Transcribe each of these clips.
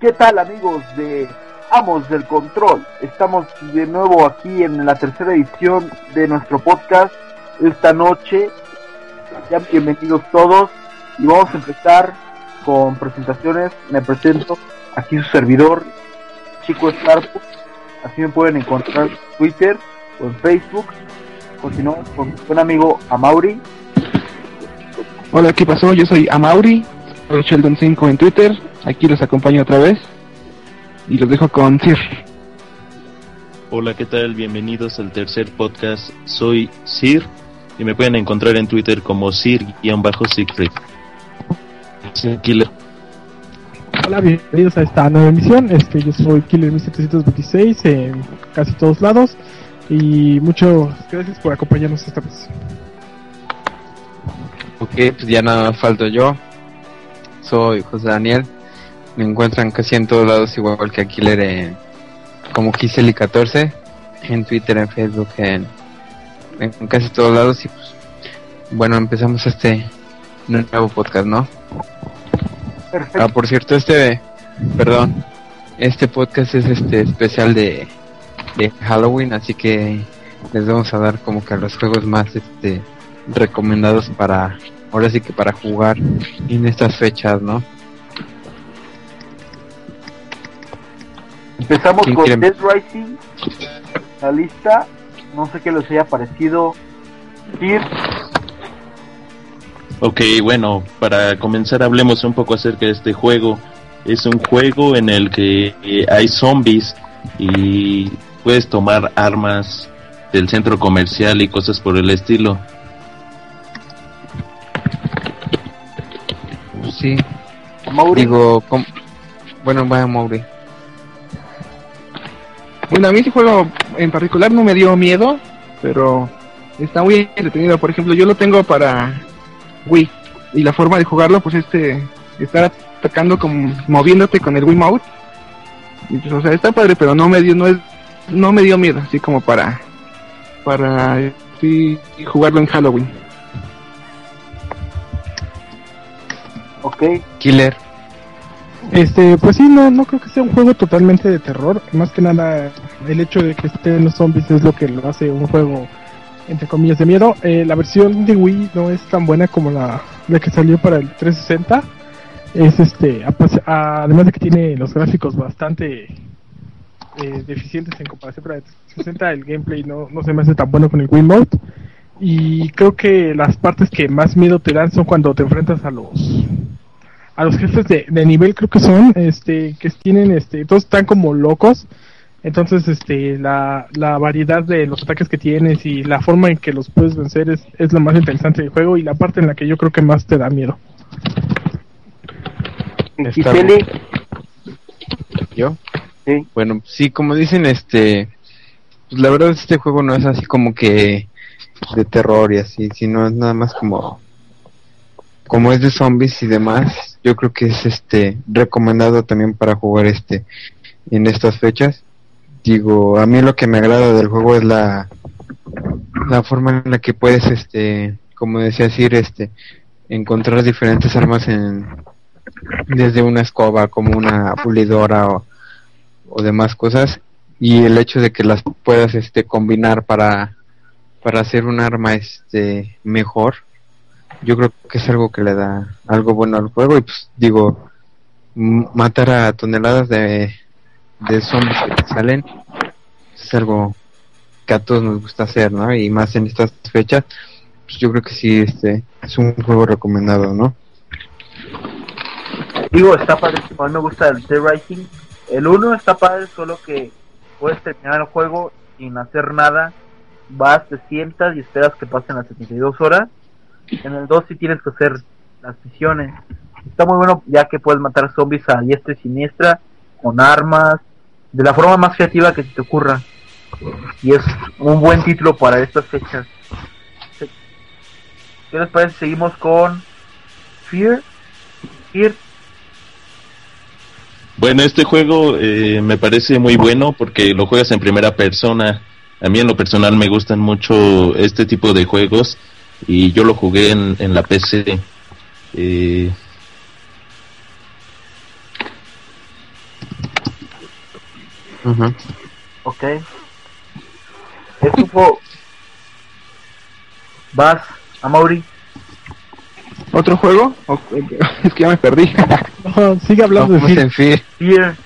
¿Qué tal amigos de Amos del Control? Estamos de nuevo aquí en la tercera edición de nuestro podcast esta noche. Ya bienvenidos todos y vamos a empezar con presentaciones. Me presento aquí su servidor, Chico Starbucks. Así me pueden encontrar en Twitter o en Facebook. Continuamos con un amigo Amauri. Hola, ¿qué pasó? Yo soy Amauri, soy Sheldon5 en Twitter. Aquí los acompaño otra vez. Y los dejo con Sir. Hola, ¿qué tal? Bienvenidos al tercer podcast. Soy Sir y me pueden encontrar en Twitter como Sir-Siegfried. Killer. Hola, bienvenidos a esta nueva emisión. Este, yo soy Killer 1726 en casi todos lados. Y muchas gracias por acompañarnos esta vez. Ok, pues ya nada más falto yo. Soy José Daniel. Me encuentran casi en todos lados, igual que a Killer en, como Giseli14, en Twitter, en Facebook, en, en casi todos lados. Y pues, bueno, empezamos este nuevo podcast, ¿no? Perfecto. Ah, por cierto, este, perdón, este podcast es este especial de, de Halloween, así que les vamos a dar como que a los juegos más este recomendados para, ahora sí que para jugar en estas fechas, ¿no? Empezamos ¿Quién con quiere? Dead Rising. La lista. No sé qué les haya parecido. Sir, Ok, bueno, para comenzar hablemos un poco acerca de este juego. Es un juego en el que eh, hay zombies y puedes tomar armas del centro comercial y cosas por el estilo. Sí, Mauri. digo, com- bueno, vaya Mauri. Bueno, a mí este juego en particular no me dio miedo, pero está muy entretenido. Por ejemplo, yo lo tengo para Wii y la forma de jugarlo, pues este, estar atacando como moviéndote con el Wii Mode. Y pues, o sea, está padre, pero no me dio, no es, no me dio miedo, así como para, para, sí, jugarlo en Halloween. Ok. Killer. Este, pues sí, no, no creo que sea un juego totalmente de terror. Más que nada, el hecho de que estén los zombies es lo que lo hace un juego, entre comillas, de miedo. Eh, la versión de Wii no es tan buena como la, la que salió para el 360. Es este, además de que tiene los gráficos bastante eh, deficientes en comparación con el 360, el gameplay no, no se me hace tan bueno con el Wii Mode. Y creo que las partes que más miedo te dan son cuando te enfrentas a los a los jefes de, de nivel creo que son este que tienen este todos están como locos entonces este la, la variedad de los ataques que tienes y la forma en que los puedes vencer es, es lo más interesante del juego y la parte en la que yo creo que más te da miedo Y Está Giseli. ¿Yo? Sí. Bueno, sí, como dicen, este, pues la verdad este juego no es así como que de terror y así, sino es nada más como, como es de zombies y demás, yo creo que es este, recomendado también para jugar este, en estas fechas. Digo, a mí lo que me agrada del juego es la, la forma en la que puedes, este, como decía Sir, este, encontrar diferentes armas en, desde una escoba como una pulidora o, o demás cosas y el hecho de que las puedas este combinar para para hacer un arma este mejor yo creo que es algo que le da algo bueno al juego y pues digo matar a toneladas de de zombies que salen es algo que a todos nos gusta hacer no y más en estas fechas pues yo creo que sí este es un juego recomendado no Digo, está padre. A mí me gusta el Dead Rising. El 1 está padre, solo que puedes terminar el juego sin hacer nada. Vas, te sientas y esperas que pasen las 72 horas. En el 2 sí tienes que hacer las misiones. Está muy bueno ya que puedes matar zombies a diestra y siniestra con armas, de la forma más creativa que se te ocurra. Y es un buen título para estas fechas. ¿Qué les parece? Seguimos con Fear. Fear. Bueno, este juego eh, me parece muy bueno porque lo juegas en primera persona. A mí en lo personal me gustan mucho este tipo de juegos y yo lo jugué en, en la PC. Eh, Ajá. Ok. Es un juego. Vas, a Mauri. ¿Otro juego? Es que ya me perdí. No, sigue hablando de Fear. en Fear. Fear.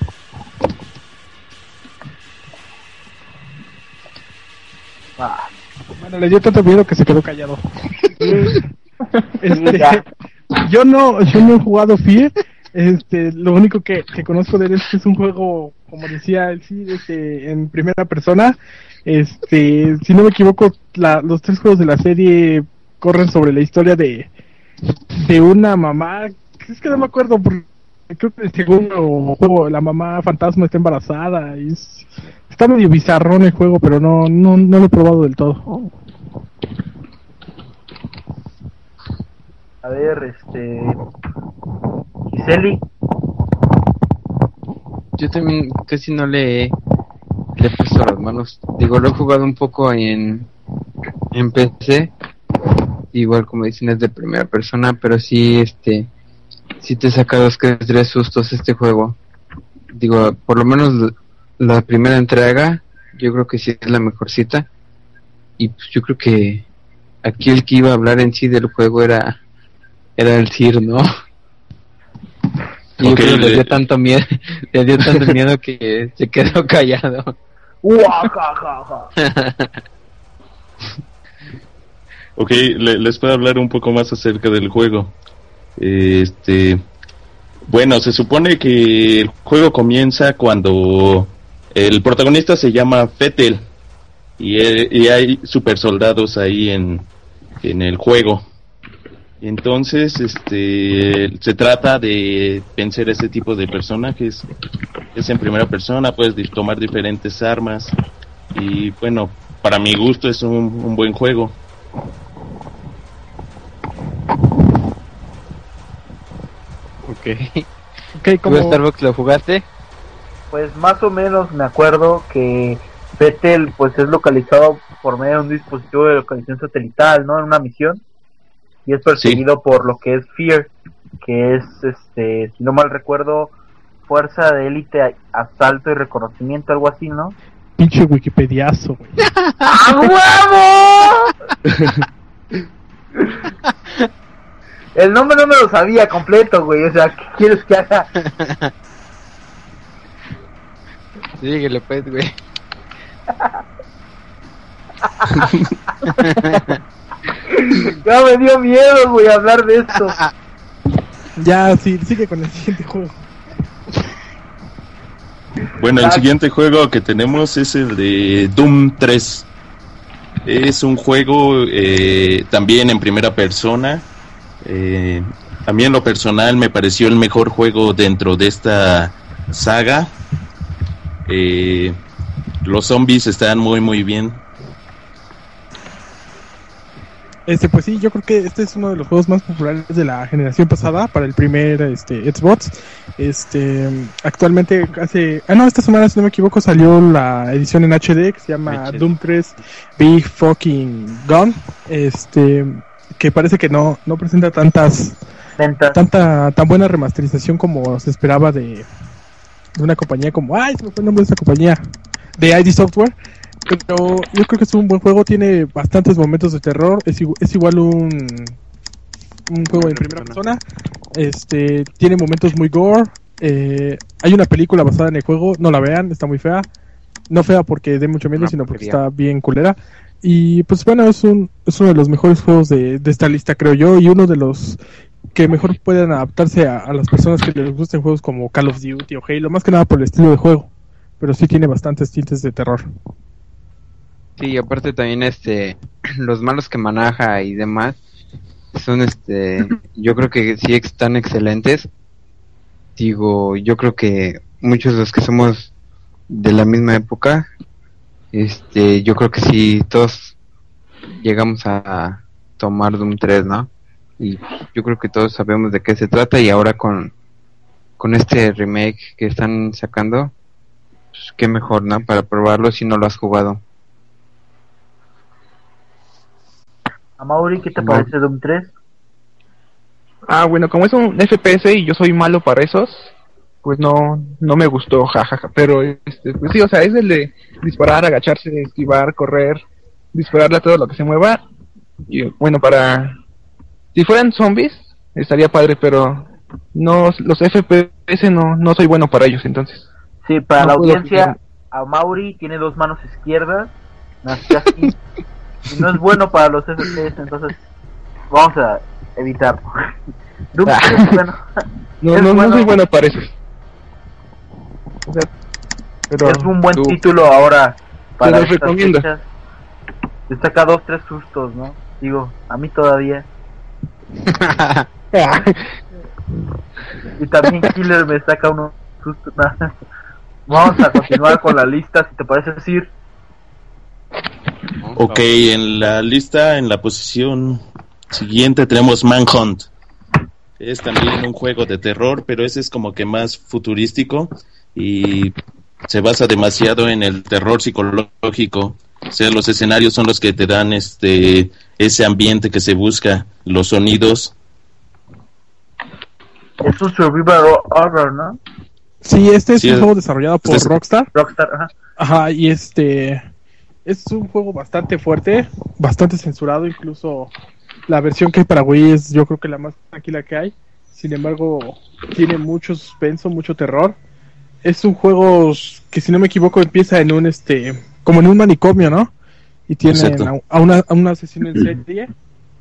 Ah, Bueno, le dio tanto miedo que se quedó callado. Este, yo no, yo no he jugado Fear. Este, lo único que, que conozco de él es que es un juego, como decía el Cid, este, en primera persona. Este, si no me equivoco, la- los tres juegos de la serie corren sobre la historia de, de una mamá. Es que no me acuerdo, porque creo que el segundo juego, la mamá fantasma está embarazada. Y es- está medio bizarrón el juego, pero no, no, no lo he probado del todo. a ver, este. Giseli. Yo también casi no le, le he puesto las manos. Digo, lo he jugado un poco en, en PC. Igual como dicen es de primera persona, pero sí, este, sí te saca dos que tres sustos este juego. Digo, por lo menos la- primera entrega, yo creo que sí es la mejorcita. Y pues yo creo que aquí el que iba a hablar en sí del juego era, era el Sir, ¿no? Y yo Ok, creo que le le- dio tanto miedo, le dio tanto miedo que se quedó callado. Ok, le- les puedo hablar un poco más acerca del juego. Este, bueno, se supone que el juego comienza cuando el protagonista se llama Fettel y, y hay super soldados ahí en, en el juego. Entonces, este, se trata de vencer a ese tipo de personajes. Es en primera persona, puedes tomar diferentes armas y bueno, para mi gusto es un, un buen juego. Ok. Ok, ¿Tú como, Starbucks lo jugaste? Pues más o menos me acuerdo que Vettel pues es localizado por medio de un dispositivo de localización satelital, ¿no? En una misión. Y es perseguido por lo que es Fear, que es, este, si no mal recuerdo, Fuerza de Élite, Asalto y Reconocimiento, algo así, ¿no? pinche Wikipediazo, güey. ¡A huevo! El nombre no me lo sabía completo, güey. O sea, ¿qué quieres que haga? Síguele pues, güey. Ya me dio miedo, güey, hablar de esto. Ya, sí, sigue con el siguiente juego. Bueno, el Ah. siguiente juego que tenemos es el de Doom 3. Es un juego eh, también en primera persona. Eh, a mí en lo personal me pareció el mejor juego dentro de esta saga. Eh, los zombies están muy muy bien. Este, pues sí, yo creo que este es uno de los juegos más populares de la generación pasada para el primer este, Xbox. Este, actualmente hace, ah no, esta semana si no me equivoco salió la edición en HD que se llama HD. Doom 3 Big Fucking Gun. Este, que parece que no, no presenta tantas, Ventas. tanta, tan buena remasterización como se esperaba de, de una compañía como, ay, se me fue el nombre de esa compañía, de ID Software. Pero yo creo que es un buen juego, tiene bastantes momentos de terror, es, es igual un, un juego en primera persona, este, tiene momentos muy gore, eh, hay una película basada en el juego, no la vean, está muy fea, no fea porque dé mucho miedo, Una sino porque porquería. está bien culera. Y pues bueno, es, un, es uno de los mejores juegos de, de esta lista, creo yo, y uno de los que mejor pueden adaptarse a, a las personas que les gusten juegos como Call of Duty o Halo, más que nada por el estilo de juego, pero sí tiene bastantes tintes de terror. Sí, y aparte también este los malos que maneja y demás son este yo creo que sí están excelentes. Digo, yo creo que muchos de los que somos de la misma época, este, yo creo que si todos llegamos a tomar Doom 3, ¿no? Y yo creo que todos sabemos de qué se trata y ahora con, con este remake que están sacando, pues qué mejor, ¿no? Para probarlo si no lo has jugado. A Mauri, ¿qué te No. parece Doom 3? Ah, bueno, como es un FPS y yo soy malo para esos, pues no no me gustó, jajaja. Pero, este, pues sí, o sea, es el de disparar, agacharse, esquivar, correr, dispararle a todo lo que se mueva. Y bueno, para. Si fueran zombies, estaría padre, pero no los FPS no, no soy bueno para ellos, entonces. Sí, para No la audiencia, a Mauri tiene dos manos izquierdas, nació así, y no es bueno para los FPS, entonces vamos a evitarlo. Doom 3, bueno, No, Es no, bueno. no soy bueno para eso. O sea, pero es un buen título ahora para los recomiendo. saca dos, tres sustos, ¿no? Digo, a mí todavía. Y también Killer me saca unos sustos. Vamos a continuar con la lista, si te parece decir. Ok, en la lista, en la posición siguiente tenemos Manhunt. Es también un juego de terror, pero ese es como que más futurístico y se basa demasiado en el terror psicológico. O sea, los escenarios son los que te dan este ese ambiente que se busca, los sonidos. Es un survival horror, ¿no? Sí, este es Sí, un es- juego desarrollado por este es- Rockstar. Rockstar, ajá. Ajá, y este es un juego bastante fuerte, bastante censurado, incluso la versión que hay para Wii es yo creo que la más tranquila que hay. Sin embargo, tiene mucho suspenso, mucho terror. Es un juego que si no me equivoco empieza en un este como en un manicomio, ¿no? Y tiene Exacto. a, a una, a un asesino en serie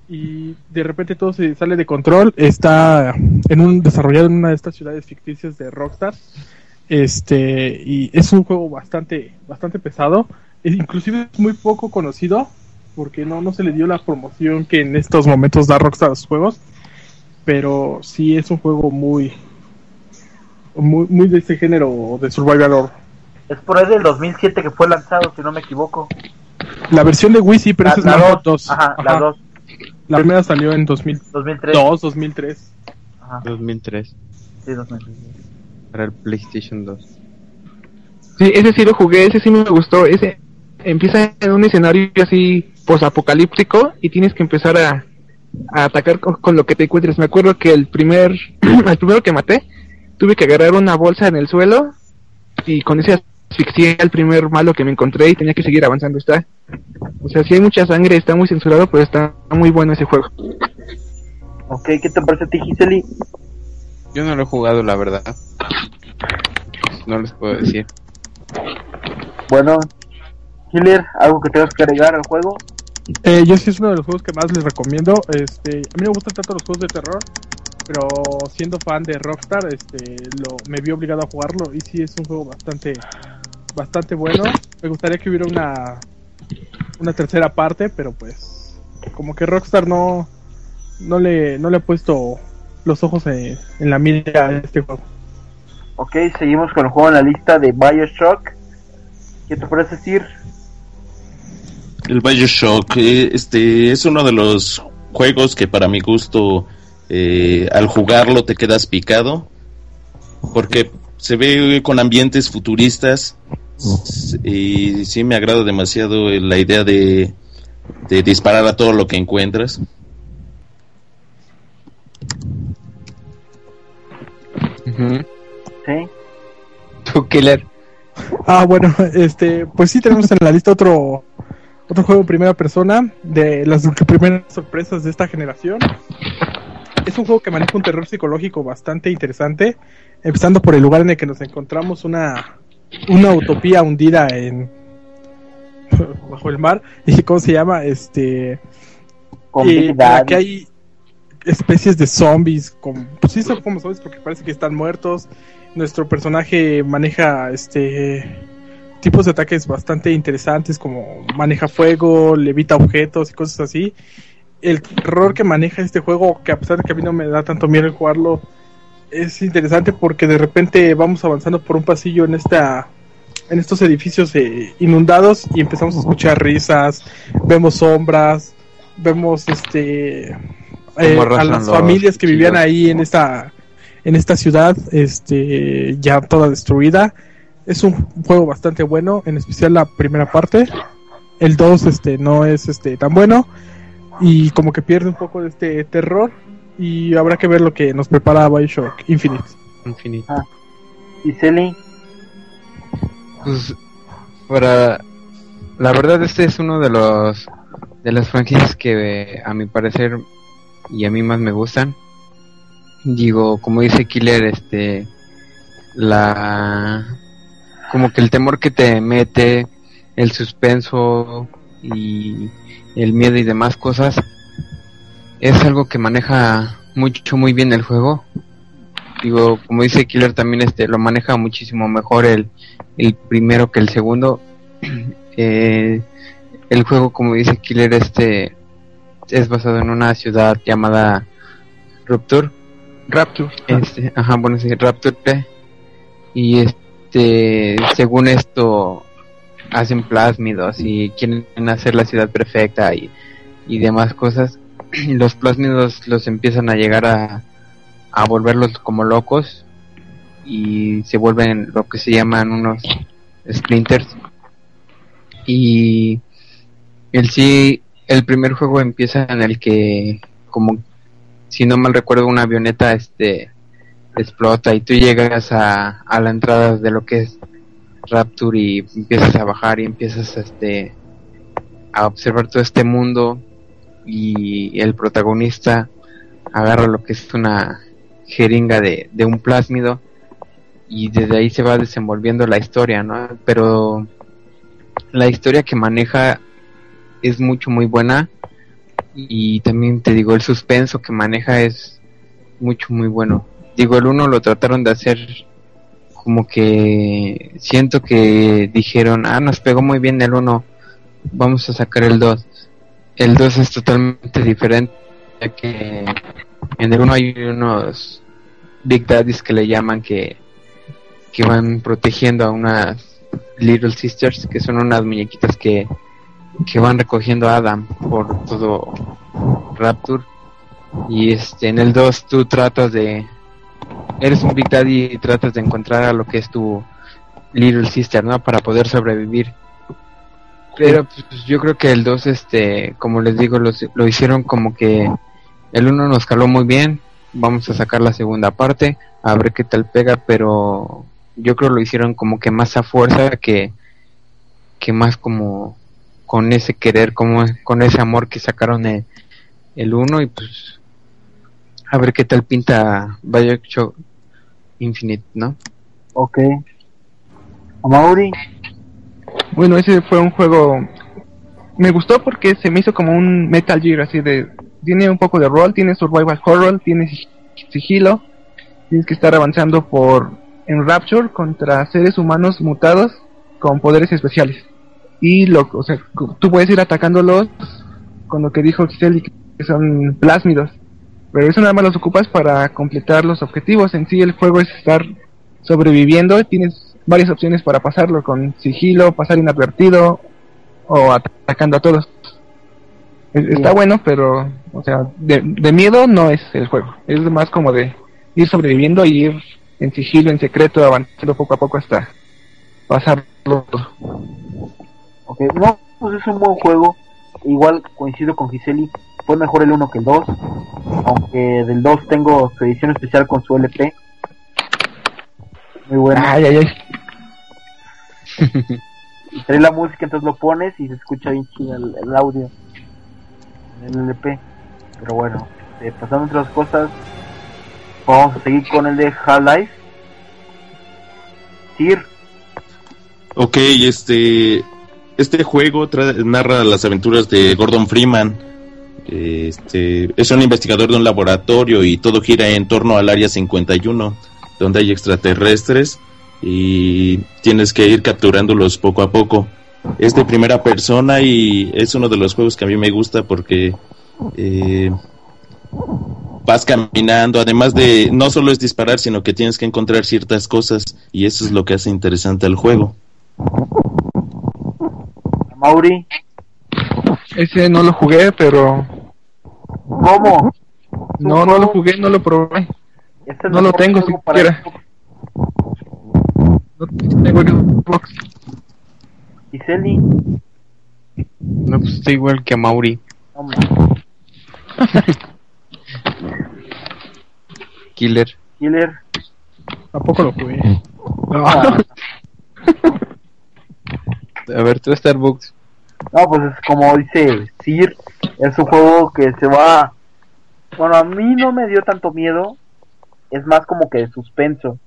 y de repente todo se sale de control. Está en un desarrollado en una de estas ciudades ficticias de Rockstar. Este, y es un juego bastante, bastante pesado. E inclusive es muy poco conocido porque no, no se le dio la promoción que en estos momentos da Rockstar a sus juegos. Pero sí es un juego muy, muy, muy de este género de survival horror. Es por ahí del 2007 que fue lanzado, si no me equivoco. La versión de Wii sí, pero La- esa es la la 2. Ajá, la 2, La primera salió en 2002, 2003. 2003. Ajá, 2003 sí, 2003. para el PlayStation 2. Sí, ese sí lo jugué, ese sí me gustó. Ese empieza en un escenario así posapocalíptico y tienes que empezar a, a atacar con, con lo que te encuentres. Me acuerdo que el primer, el primero que maté, tuve que agarrar una bolsa en el suelo y con ese asfixié al primer malo que me encontré y tenía que seguir avanzando. Está, o sea, sí hay mucha sangre, está muy censurado, pero está muy bueno ese juego. Ok, ¿qué te parece a ti, Giseli? Yo no lo he jugado, la verdad. No les puedo decir. Bueno, Killer, ¿algo que tengas que agregar al juego? Eh, yo sí es uno de los juegos que más les recomiendo. Este, a mí me gustan tanto los juegos de terror, pero siendo fan de Rockstar, este, lo, me vi obligado a jugarlo y sí es un juego bastante, bastante bueno. Me gustaría que hubiera una, una tercera parte, pero pues, como que Rockstar no, no le, no le ha puesto los ojos en, en la mira a este juego. Ok, seguimos con el juego en la lista de Bioshock. ¿Qué te parece decir? El Bioshock eh, este, es uno de los juegos que para mi gusto eh, al jugarlo te quedas picado porque se ve con ambientes futuristas y sí me agrada demasiado la idea de, de disparar a todo lo que encuentras. Sí. ¿Tú, Killer? Ah, bueno, este, pues sí tenemos en la lista otro otro juego en primera persona de las primeras sorpresas de esta generación. Es un juego que maneja un terror psicológico bastante interesante, empezando por el lugar en el que nos encontramos una una utopía hundida en bajo el mar y cómo se llama este Con Daddy. que hay especies de zombies, con, pues sí son como zombies porque parece que están muertos. Nuestro personaje maneja este tipos de ataques bastante interesantes como maneja fuego, levita objetos y cosas así. El terror que maneja este juego, que a pesar de que a mí no me da tanto miedo el jugarlo, es interesante porque de repente vamos avanzando por un pasillo en esta en estos edificios eh, inundados y empezamos a escuchar risas, vemos sombras, vemos este eh, a las familias que vivían ahí en esta en esta ciudad este ya toda destruida. Es un juego bastante bueno, en especial la primera parte. El 2 este no es este tan bueno y como que pierde un poco de este terror y habrá que ver lo que nos prepara BioShock Infinite. Infinito. Giseli, Pues para la verdad este es uno de los de las franquicias que a mi parecer y a mí más me gustan. Digo, como dice Killer, este la como que el temor que te mete, el suspenso y el miedo y demás cosas es algo que maneja mucho muy bien el juego. Digo, como dice Killer también este lo maneja muchísimo mejor el el primero que el segundo. Eh, el juego, como dice Killer, este es basado en una ciudad llamada Rupture. Rapture. Este, ajá, bueno, sí, Rapture. Y este, según esto, hacen plásmidos y quieren hacer la ciudad perfecta y, y demás cosas. Los plásmidos los empiezan a llegar a, a volverlos como locos y se vuelven lo que se llaman unos splinters. Y el sí, el primer juego empieza en el que, como si no mal recuerdo, una avioneta este explota y tú llegas a, a la entrada de lo que es Rapture y empiezas a bajar y empiezas este a observar todo este mundo y el protagonista agarra lo que es una jeringa de, de un plásmido y desde ahí se va desenvolviendo la historia, ¿no? Pero la historia que maneja es mucho muy buena y también te digo el suspenso que maneja es mucho muy bueno. Digo, el uno lo trataron de hacer como que siento que dijeron, ah, nos pegó muy bien el uno, vamos a sacar el 2. El 2 es totalmente diferente, que en el uno hay unos Big Daddies que le llaman que, que van protegiendo a unas Little Sisters, que son unas muñequitas que, que van recogiendo a Adam por todo Rapture. Y este en el 2 tú tratas de eres un Big Daddy y tratas de encontrar a lo que es tu Little Sister, ¿no? Para poder sobrevivir. Pero pues, yo creo que el 2, este, como les digo, lo, lo hicieron como que el 1 nos caló muy bien. Vamos a sacar la segunda parte, a ver qué tal pega, pero yo creo lo hicieron como que más a fuerza que, que más como con ese querer, como con ese amor que sacaron el, el 1 y pues a ver qué tal pinta Bioshock Infinite, ¿no? ok. Amauri, Bueno, ese fue un juego. Me gustó porque se me hizo como un Metal Gear, así de. Tiene un poco de rol, tiene survival horror, tiene sig- sigilo. Tienes que estar avanzando por. En Rapture contra seres humanos mutados con poderes especiales. Y lo, o sea, tú puedes ir atacándolos con lo que dijo Giselle, que son plásmidos. Pero eso nada más los ocupas para completar los objetivos. En sí, el juego es estar sobreviviendo. Tienes varias opciones para pasarlo: con sigilo, pasar inadvertido o atacando a todos. Es- Está bueno, pero, o sea, de, de miedo no es el juego. Es más como de ir sobreviviendo y ir en sigilo, en secreto, avanzando poco a poco hasta pasarlo todo. ok. No, pues es un buen juego. Igual coincido con Giseli, fue mejor el 1 que el 2. Aunque del 2 tengo su edición especial con su LP. Muy bueno. Ay, ay, ay. Trae la música, entonces lo pones y se escucha bien chido el, el audio el LP. Pero bueno, eh, pasando otras cosas, vamos a seguir con el de Half-Life. Sir, Ok, este, este juego narra las aventuras de Gordon Freeman. Este, es un investigador de un laboratorio y todo gira en torno al área 51, donde hay extraterrestres y tienes que ir capturándolos poco a poco. Es de primera persona y es uno de los juegos que a mí me gusta porque eh, vas caminando, además de no solo es disparar, sino que tienes que encontrar ciertas cosas y eso es lo que hace interesante al juego. Mauri, Ese no lo jugué, pero ¿cómo? no, no lo jugué, no lo probé. Es el No lo tengo para Xbox. No tengo Xbox. ¿Y Celi? No, pues está igual que a Mauri. No, ma- Killer. Killer. Tampoco lo jugué. No. Ah. A ver, tú Starbucks. No, pues es como dice Sir, es un juego que se va... Bueno, a mí no me dio tanto miedo, es más como que de suspenso,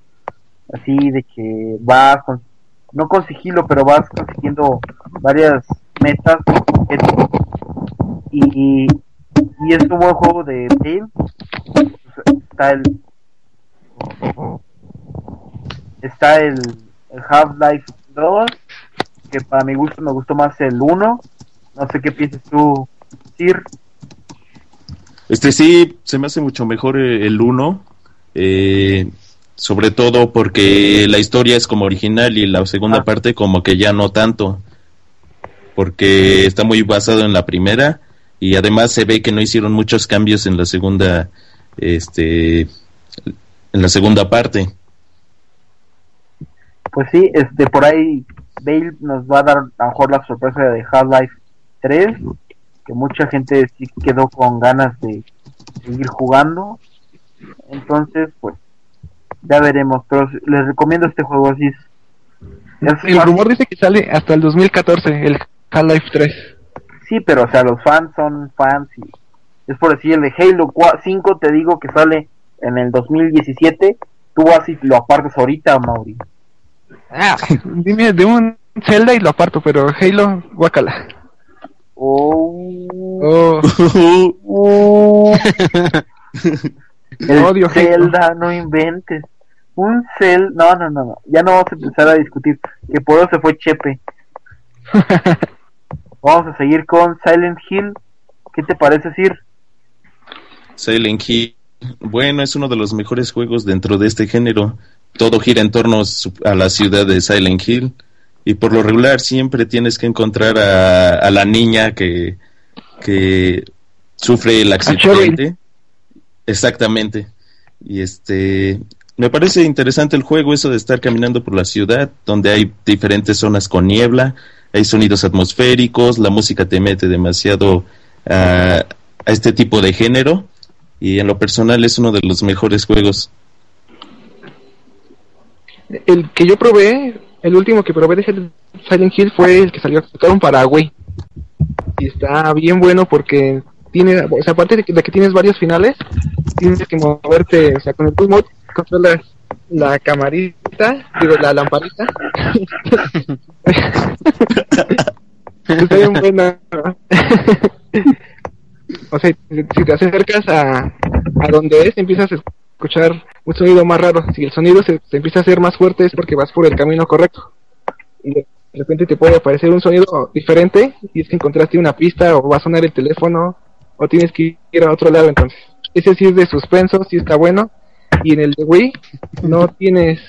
así de que vas, con, no con sigilo, pero vas consiguiendo varias metas y, y es un buen juego de Bale. Está el está el, el Half-Life 2 que para mi gusto me gustó más el 1. No sé qué piensas tú, Sir. Este sí, se me hace mucho mejor eh, el 1. eh, sobre todo porque la historia es como original y la segunda Ah. parte como que ya no tanto. Porque está muy basado en la primera y además se ve que no hicieron muchos cambios en la segunda este en la segunda parte. Pues sí, este por ahí Bale nos va a dar a lo mejor la sorpresa de Half-Life 3, que mucha gente sí quedó con ganas de seguir jugando. Entonces, pues ya veremos, pero les recomiendo este juego así es. es El fácil. rumor dice que sale hasta el 2014, el Half-Life 3. Sí, pero o sea, los fans son fans y es por decir el de Halo 4 5 te digo que sale en el 2017, tú vas y lo apartas ahorita, Mauri. Ah, dime de un Zelda y lo aparto, pero Halo, guacala. Oh, Oh, el Odio. Zelda, no inventes. Un Zelda, no, no, no, no, ya no vamos a empezar a discutir, que por eso se fue Chepe. Vamos a seguir con Silent Hill. ¿Qué te parece, Sir? Silent Hill, bueno, es uno de los mejores juegos dentro de este género. Todo gira en torno su- a la ciudad de Silent Hill y por lo regular siempre tienes que encontrar a, a la niña que, que sufre el accidente. Exactamente. Y este, me parece interesante el juego, eso de estar caminando por la ciudad, donde hay diferentes zonas con niebla, hay sonidos atmosféricos, la música te mete demasiado a, este tipo de género, y en lo personal es uno de los mejores juegos. el que yo probé, el último que probé de Silent Hill fue el que salió sacaron para Wii. Y está bien bueno porque tiene, o sea, aparte de que tienes varios finales, tienes que moverte, o sea, con el Mode controlas la camarita, digo, la lamparita. está bien buena. o sea, si te acercas a, a donde es, empiezas a escuchar un sonido más raro. Si el sonido se, se empieza a hacer más fuerte es porque vas por el camino correcto. Y de repente te puede aparecer un sonido diferente y es que encontraste una pista o va a sonar el teléfono o tienes que ir a otro lado entonces. Ese sí es de suspenso, sí está bueno. Y en el de Wii no tienes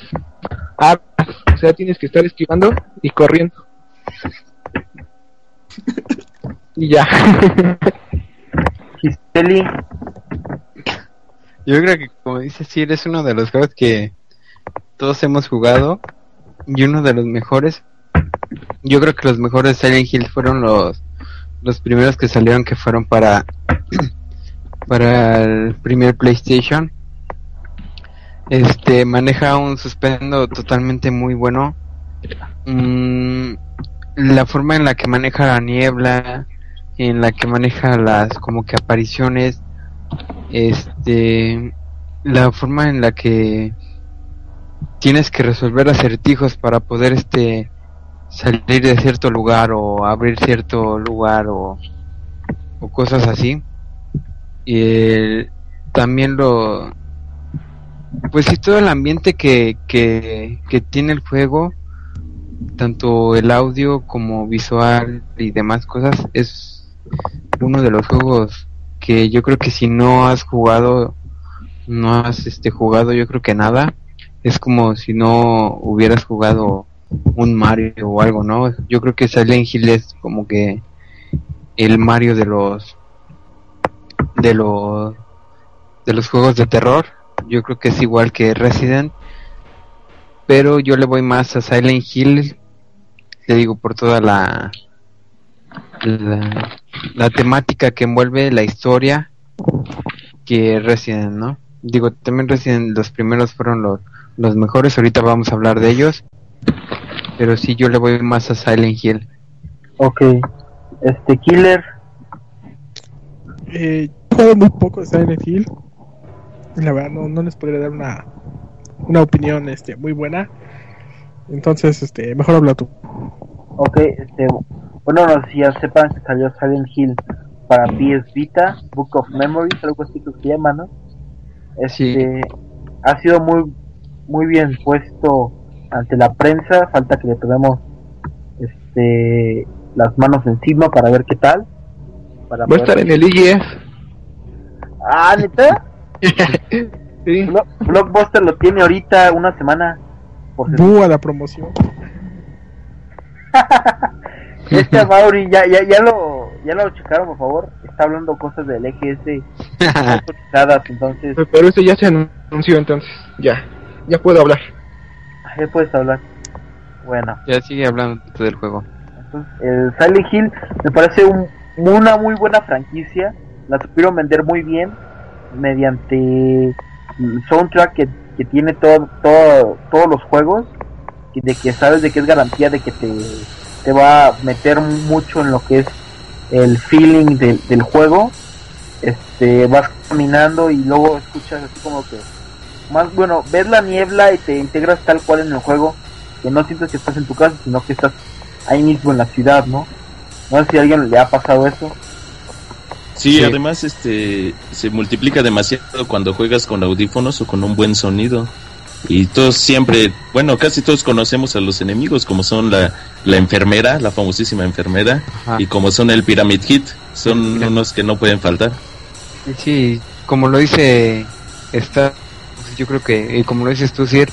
armas, o sea, tienes que estar esquivando y corriendo. Y ya. Giseli, Yo creo que, como dice Sir, es uno de los juegos que todos hemos jugado y uno de los mejores. Yo creo que los mejores Silent Hill fueron los los primeros que salieron que fueron para para el primer PlayStation. Este maneja un suspendo totalmente muy bueno. Mm, la forma en la que maneja la niebla, en la que maneja las como que apariciones, este la forma en la que tienes que resolver acertijos para poder este salir de cierto lugar o abrir cierto lugar o, o cosas así y el- también lo pues sí todo el ambiente que, que, que tiene el juego tanto el audio como visual y demás cosas es uno de los juegos que yo creo que si no has jugado no has este jugado yo creo que nada es como si no hubieras jugado un Mario o algo, ¿no? Yo creo que Silent Hill es como que el Mario de los de los de los juegos de terror. Yo creo que es igual que Resident, pero yo le voy más a Silent Hill. Te digo por toda la la, la temática que envuelve la historia que Resident, ¿no? Digo, también Resident los primeros fueron los los mejores, ahorita vamos a hablar de ellos. Pero sí, yo le voy más a Silent Hill. Ok. Este Killer. Eh, jugado muy poco de Silent Hill. La verdad, no, no les podría dar una, una opinión este, muy buena. Entonces, este, mejor habla tú. Ok, este. Bueno, no sé si ya sepan que salió Silent Hill para PS Vita, Book of Memories, algo así que se llama, ¿no? Este. Ha sido muy, muy bien puesto ante la prensa. Falta que le tomemos este, las manos encima para ver qué tal. Para Va a estar en el IGF. Ah, ¿neta? sí. Blo- Blockbuster lo tiene ahorita una semana. Por a la promoción. Este Mauri, ya, ya, ya lo, ya lo checaron, por favor. Está hablando cosas del EGS autorizadas, entonces, Pero eso ya se anunció entonces. Ya. Ya puedo hablar. ¿qué puedes hablar? Bueno, ya sigue hablando del juego. entonces, el Silent Hill me parece un- una muy buena franquicia. La supieron vender muy bien mediante el soundtrack que, que tiene todo, todo, todos los juegos. Y de que sabes de que es garantía de que te, te va a meter mucho en lo que es el feeling del, del juego. Este, vas caminando y luego escuchas así como que más bueno, ves la niebla y te integras tal cual en el juego, que no sientes que estás en tu casa, sino que estás ahí mismo en la ciudad, ¿no? No sé si a alguien le ha pasado eso. Sí, Sí. además este se multiplica demasiado cuando juegas con audífonos o con un buen sonido. Y todos siempre, bueno, casi todos conocemos a los enemigos, como son la, la enfermera, la famosísima enfermera, Ajá. y como son el Pyramid Hit, son unos que no pueden faltar. Sí, como lo dice está yo creo que eh, como lo dices tú Sir,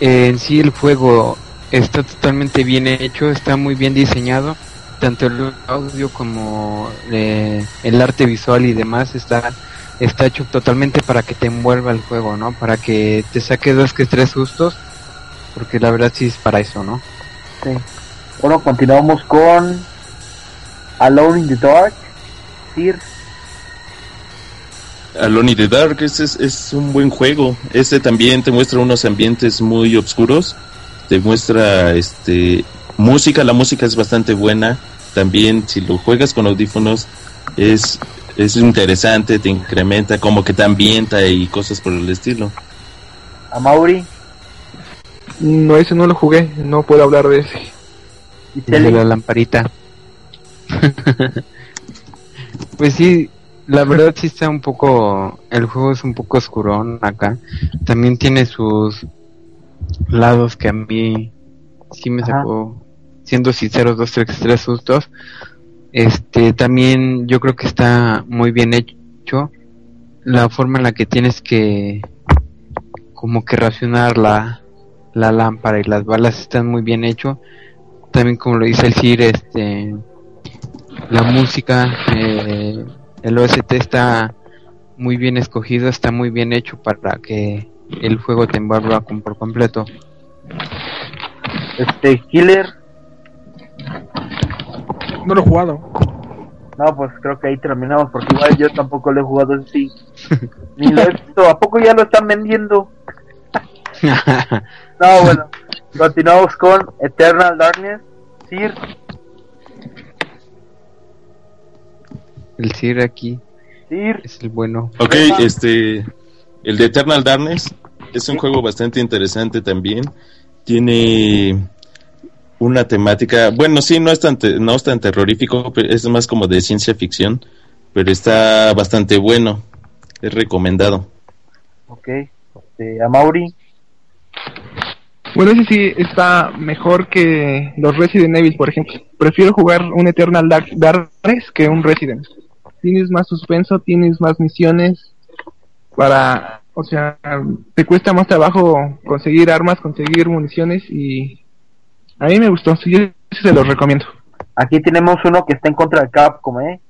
eh, en sí el juego está totalmente bien hecho, está muy bien diseñado, tanto el audio como eh, el arte visual y demás está está hecho totalmente para que te envuelva el juego, ¿no? Para que te saque dos que tres sustos, porque la verdad sí es para eso, ¿no? Sí. Bueno, continuamos con Alone in the Dark. Sir, Alone in the Dark ese es, es un buen juego. Este también te muestra unos ambientes muy oscuros. Te muestra este música, la música es bastante buena. También si lo juegas con audífonos es es interesante, te incrementa, como que te ambienta y cosas por el estilo. a Mauri No, ese no lo jugué. No puedo hablar de ese. y de la lamparita. pues sí, la verdad sí está un poco, el juego es un poco oscurón acá. También tiene sus lados que a mí sí me Ajá. sacó, siendo sincero, dos, tres, tres sustos. Este, también yo creo que está muy bien hecho. La forma en la que tienes que, como que racionar la, la lámpara y las balas están muy bien hecho también como lo dice el CIR, este, la música, eh, el OST está muy bien escogido, está muy bien hecho para que el juego te envuelva por completo. Este Killer. No lo he jugado. No, pues creo que ahí terminamos porque igual yo tampoco lo he jugado así. Ni lo he visto. ¿A poco ya lo están vendiendo? No, bueno. Continuamos con Eternal Darkness. Sir, el CIR aquí Sir. es el bueno. Ok, este, el de Eternal Darkness es un juego bastante interesante también. Tiene una temática, bueno, sí, no es tan, te- no es tan terrorífico, pero es más como de ciencia ficción, pero está bastante bueno. Es recomendado. Ok. Este, a Mauri. Bueno, ese sí está mejor que los Resident Evil, por ejemplo. Prefiero jugar un Eternal Dark Darkness que un Resident. Tienes más suspenso, tienes más misiones para, o sea, te cuesta más trabajo conseguir armas, conseguir municiones y A mí me gustó, sí, sí se lo recomiendo. Aquí tenemos uno que está en contra de Capcom, ¿eh?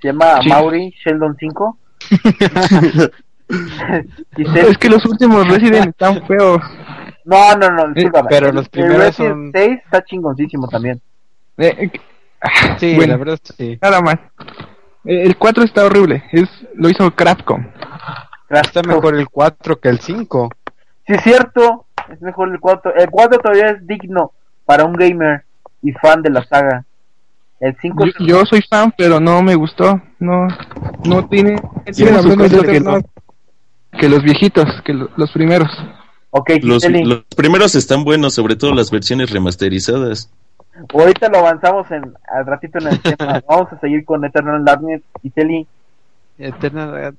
Se llama Sí. Mauri Sheldon 5. Dice- Es que los últimos Resident están feos. No, no, no, discúlpame. pero El- los el primeros Resident son- 6 está chingoncísimo también. Eh, eh, ah, Sí, bueno, la verdad sí. nada más. Eh, El 4 está horrible, es lo hizo Crapcom. Está mejor el 4 que el 5. Sí, es cierto. Es mejor el 4. El 4 todavía es digno para un gamer y fan de la saga. El 5 Yo, yo soy fan, pero no me gustó. No, no tiene, tiene que, los viejitos, que lo- los primeros. Ok, Los, primeros están buenos, sobre todo las versiones remasterizadas. ahorita lo avanzamos en, al ratito en el tema. Vamos a seguir con Eternal Darkness. Giseli, Eternal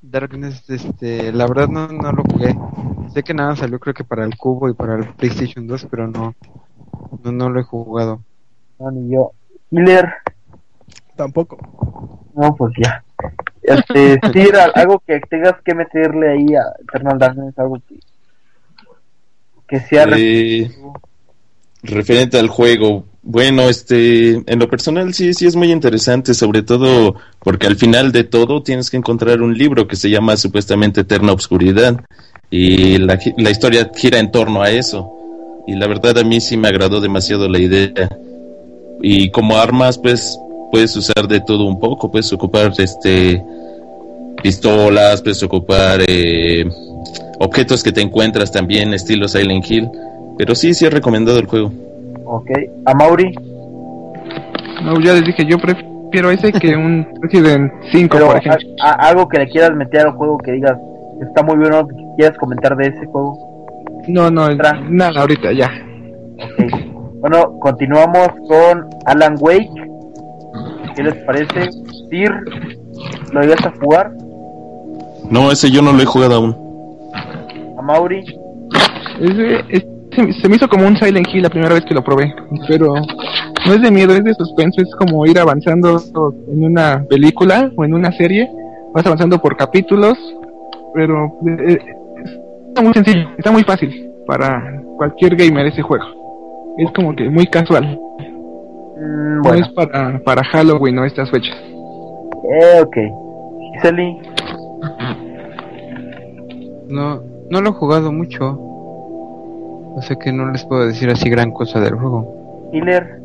Darkness, este, la verdad no, no lo jugué. Sé que nada salió creo que para el cubo y para el PlayStation 2, pero no, no, no lo he jugado. no, ni yo. Killer, Tampoco. no, pues ya. Este, Sir, algo que tengas que meterle ahí a Eternal Darkness, algo que, que sea. Eh, referente al juego, bueno, este, en lo personal sí, sí es muy interesante, sobre todo porque al final de todo tienes que encontrar un libro que se llama supuestamente Eterna Obscuridad y la, la historia gira en torno a eso. Y la verdad a mí sí me agradó demasiado la idea. Y como armas, pues puedes usar de todo un poco, puedes ocupar este pistolas, puedes ocupar eh, objetos que te encuentras también, estilo Silent Hill. Pero sí, sí he recomendado el juego. Ok, a Mauri, No, ya les dije, yo prefiero ese que un Resident 5, pero por a- ejemplo. a- algo que le quieras meter al juego que digas está muy bueno, que quieras comentar de ese juego. No, no, Tra- nada, ahorita ya. Ok. Bueno, continuamos con Alan Wake. ¿Qué les parece? Sir, ¿lo ibas a jugar? No, ese yo no lo he jugado aún. A Mauri, Ese- es- se, se me hizo como un Silent Hill la primera vez que lo probé, pero no es de miedo, es de suspenso, es como ir avanzando en una película o en una serie, vas avanzando por capítulos, pero eh, está muy sencillo, está muy fácil para cualquier gamer ese juego. Es como que muy casual, Mm, no bueno, es para, para Halloween o estas fechas. eh, ok. Giseli, No, no lo he jugado mucho. O sea que no les puedo decir así gran cosa del juego. Killer,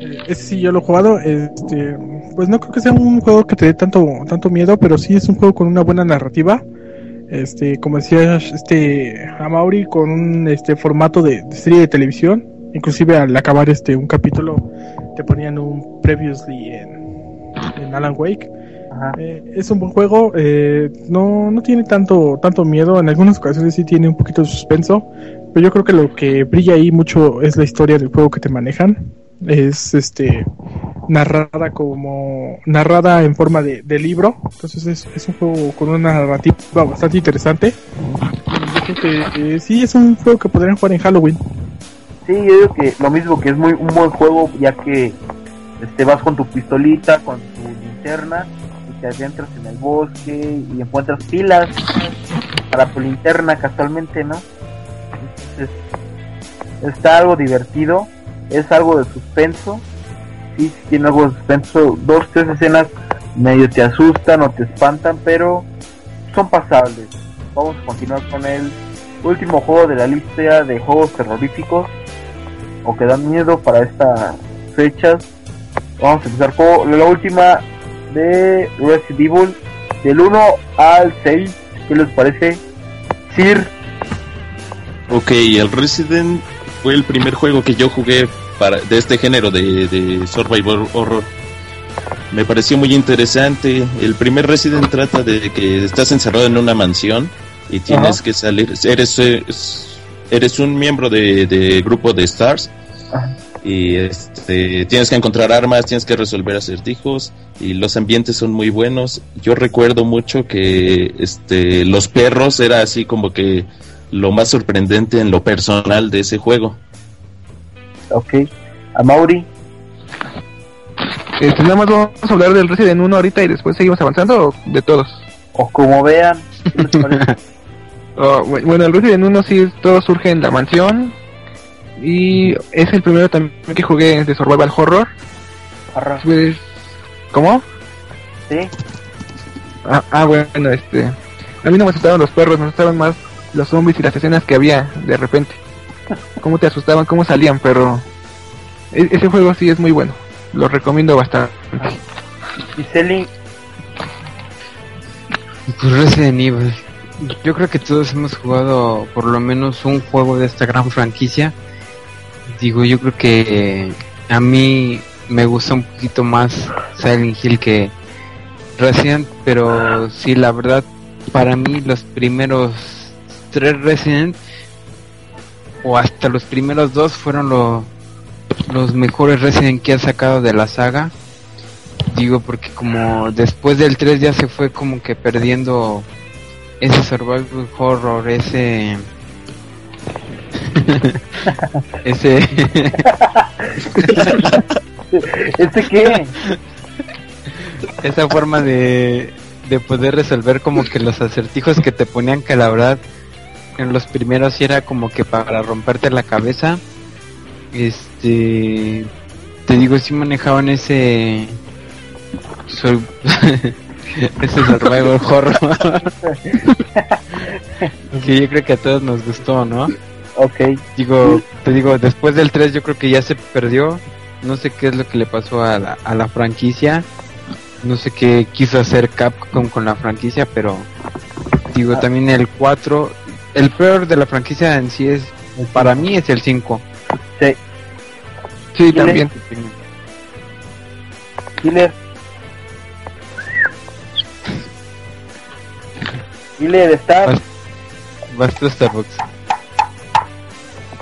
Eh, Ese sí yo lo he jugado. Este, pues no creo que sea un juego que te dé tanto, tanto miedo, pero sí es un juego con una buena narrativa. Este, como decía este Amauri, con un este formato de, de serie de televisión. Inclusive al acabar este un capítulo te ponían un previously en, en Alan Wake. Eh, es un buen juego, eh, no, no tiene tanto, tanto miedo, en algunas ocasiones sí tiene un poquito de suspenso, pero yo creo que lo que brilla ahí mucho es la historia del juego que te manejan. Es este narrada como narrada en forma de, libro, entonces es, un juego con una narrativa bastante interesante. Yo eh, sí es un juego que podrían jugar en Halloween. Sí, yo digo que lo mismo, que es muy un buen juego, ya que este, vas con tu pistolita, con tu linterna, y te adentras en el bosque y encuentras pilas para tu linterna casualmente, ¿no? Entonces, está algo divertido, es algo de suspenso, tiene algo de suspenso, dos, tres escenas medio te asustan o te espantan, pero son pasables. Vamos a continuar con el último juego de la lista de juegos terroríficos o que dan miedo para estas fechas. Vamos a empezar con la última de Resident Evil del 1 al 6. ¿Qué les parece? Sir, Ok, el Resident fue el primer juego que yo jugué para, de este género de, de Survivor Horror. Me pareció muy interesante. El primer Resident trata de que estás encerrado en una mansión y tienes Ajá. que salir. Eres, eres un miembro de, de grupo de Stars Ajá. y este, tienes que encontrar armas, tienes que resolver acertijos y los ambientes son muy buenos. Yo recuerdo mucho que este, los perros era así como que lo más sorprendente en lo personal de ese juego. Ok. A Mauri, Este, nada más vamos a hablar del Resident 1 ahorita y después seguimos avanzando o de todos. o como vean. Oh, bu- bueno, el Resident 1 sí todo surge en la mansión Y es el primero también que jugué de Survival Horror. Pues, ¿Cómo? Sí. Ah, ah, bueno, este. A mí no me asustaban los perros, me asustaban más los zombies y las escenas que había de repente. Cómo te asustaban, cómo salían, pero. e- ese juego sí es muy bueno. Lo recomiendo bastante. Y Celi, Pues Resident Evil. Yo creo que todos hemos jugado por lo menos un juego de esta gran franquicia. Digo, yo creo que a mí me gusta un poquito más Silent Hill que Resident, pero sí, la verdad, para mí los primeros tres Resident o hasta los primeros dos fueron lo- los mejores Resident que han sacado de la saga. Digo, porque como después del 3 ya se fue como que perdiendo ese survival horror, ese... ese... ¿este qué? esa forma de, de poder resolver como que los acertijos que te ponían que la verdad en los primeros sí era como que para romperte la cabeza. Este... Te digo, sí manejaban ese... sur- ese survival horror. que yo creo que a todos nos gustó, ¿no? Ok. Digo, te digo, después del 3 yo creo que ya se perdió. No sé qué es lo que le pasó a la, a la franquicia. No sé qué quiso hacer Capcom con la franquicia, pero digo, también el 4, el peor de la franquicia en sí es, para mí es el 5. Sí. Sí, ¿Quién también. Killer. Killer está. Vas- tú, Starbucks.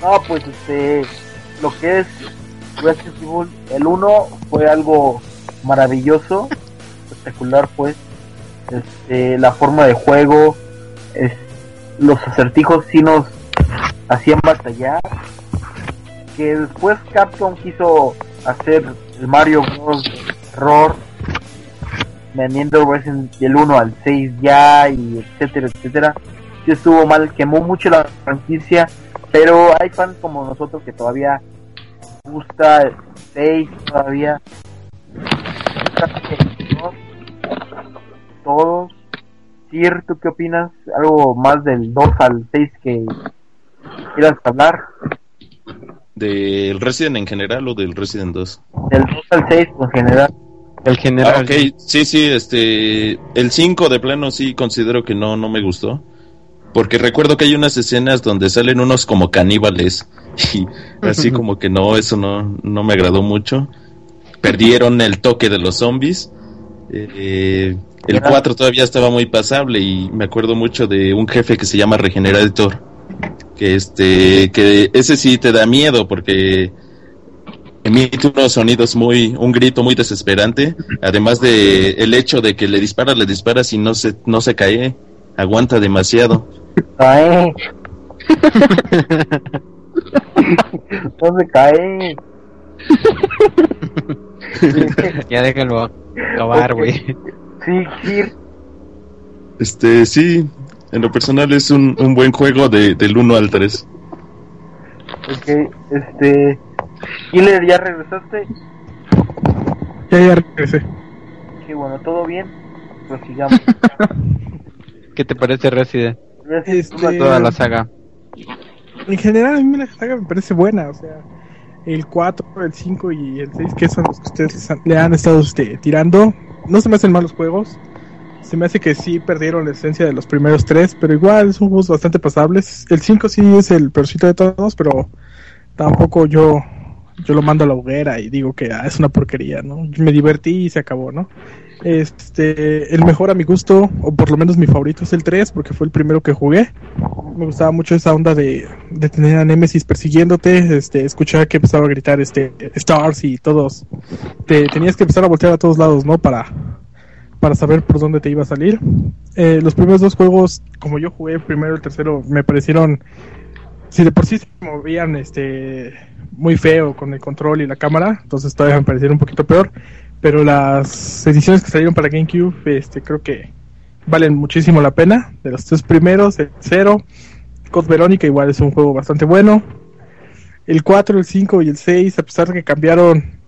No, pues este. Lo que es Resident Evil, el 1 fue algo maravilloso, espectacular, pues. Este, la forma de juego, es, los acertijos sí nos hacían batallar. Que después Capcom quiso hacer el Mario Bros. Terror, vendiendo Resident del 1 al 6 ya, y etcétera, etcétera. Sí estuvo mal, quemó mucho la franquicia, pero hay fans como nosotros que todavía gusta el 6 todavía. Todos. Sir, ¿tú qué opinas? ¿Algo más del 2 al 6 que quieras hablar? ¿Del Resident en general o del Resident 2? Del 2 al 6 en general. El general. Ah, ok, sí, sí, este, el 5 de plano sí considero que no, no me gustó. Porque recuerdo que hay unas escenas donde salen unos como caníbales y así como que no, eso no, no me agradó mucho. Perdieron el toque de los zombies. Eh, el Era- 4 todavía estaba muy pasable y me acuerdo mucho de un jefe que se llama Regenerator. Que este, que ese sí te da miedo porque emite unos sonidos muy, un grito muy desesperante, además de el hecho de que le disparas, le disparas y no se, no se cae, aguanta demasiado. Cae. no se cae. ya déjalo acabar, güey. Sí, Sir. Este, sí, en lo personal es un, un buen juego de, del 1 al 3. Ok, este. Killer, ¿ya regresaste? Ya, ya regresé. Qué bueno, ¿todo bien? Pues sigamos. ¿Qué te parece Resident? Gracias. Este- Toda la saga. En general, a mí la saga me parece buena. O sea, el 4, el 5 y el 6, que son los que ustedes le han estado este, tirando, no se me hacen malos juegos. Se me hace que sí perdieron la esencia de los primeros tres, pero igual son juegos bastante pasables. El 5 sí es el peorcito de todos, pero tampoco yo yo lo mando a la hoguera y digo que ah, es una porquería, ¿no? Me divertí y se acabó, ¿no? Este, el mejor a mi gusto, o por lo menos mi favorito es el 3, porque fue el primero que jugué. Me gustaba mucho esa onda de, de tener a Nemesis persiguiéndote, este, escuchar que empezaba a gritar este Stars y todos. Te tenías que empezar a voltear a todos lados, ¿no? Para, para saber por dónde te iba a salir. Eh, los primeros dos juegos, como yo jugué primero y el tercero, me parecieron si de por sí se movían este muy feo con el control y la cámara, entonces todavía me parecieron un poquito peor, pero las ediciones que salieron para GameCube, este creo que valen muchísimo la pena. De los tres primeros, el cero, Code Verónica igual es un juego bastante bueno. el 4, el 5 y el 6, a pesar de que cambiaron,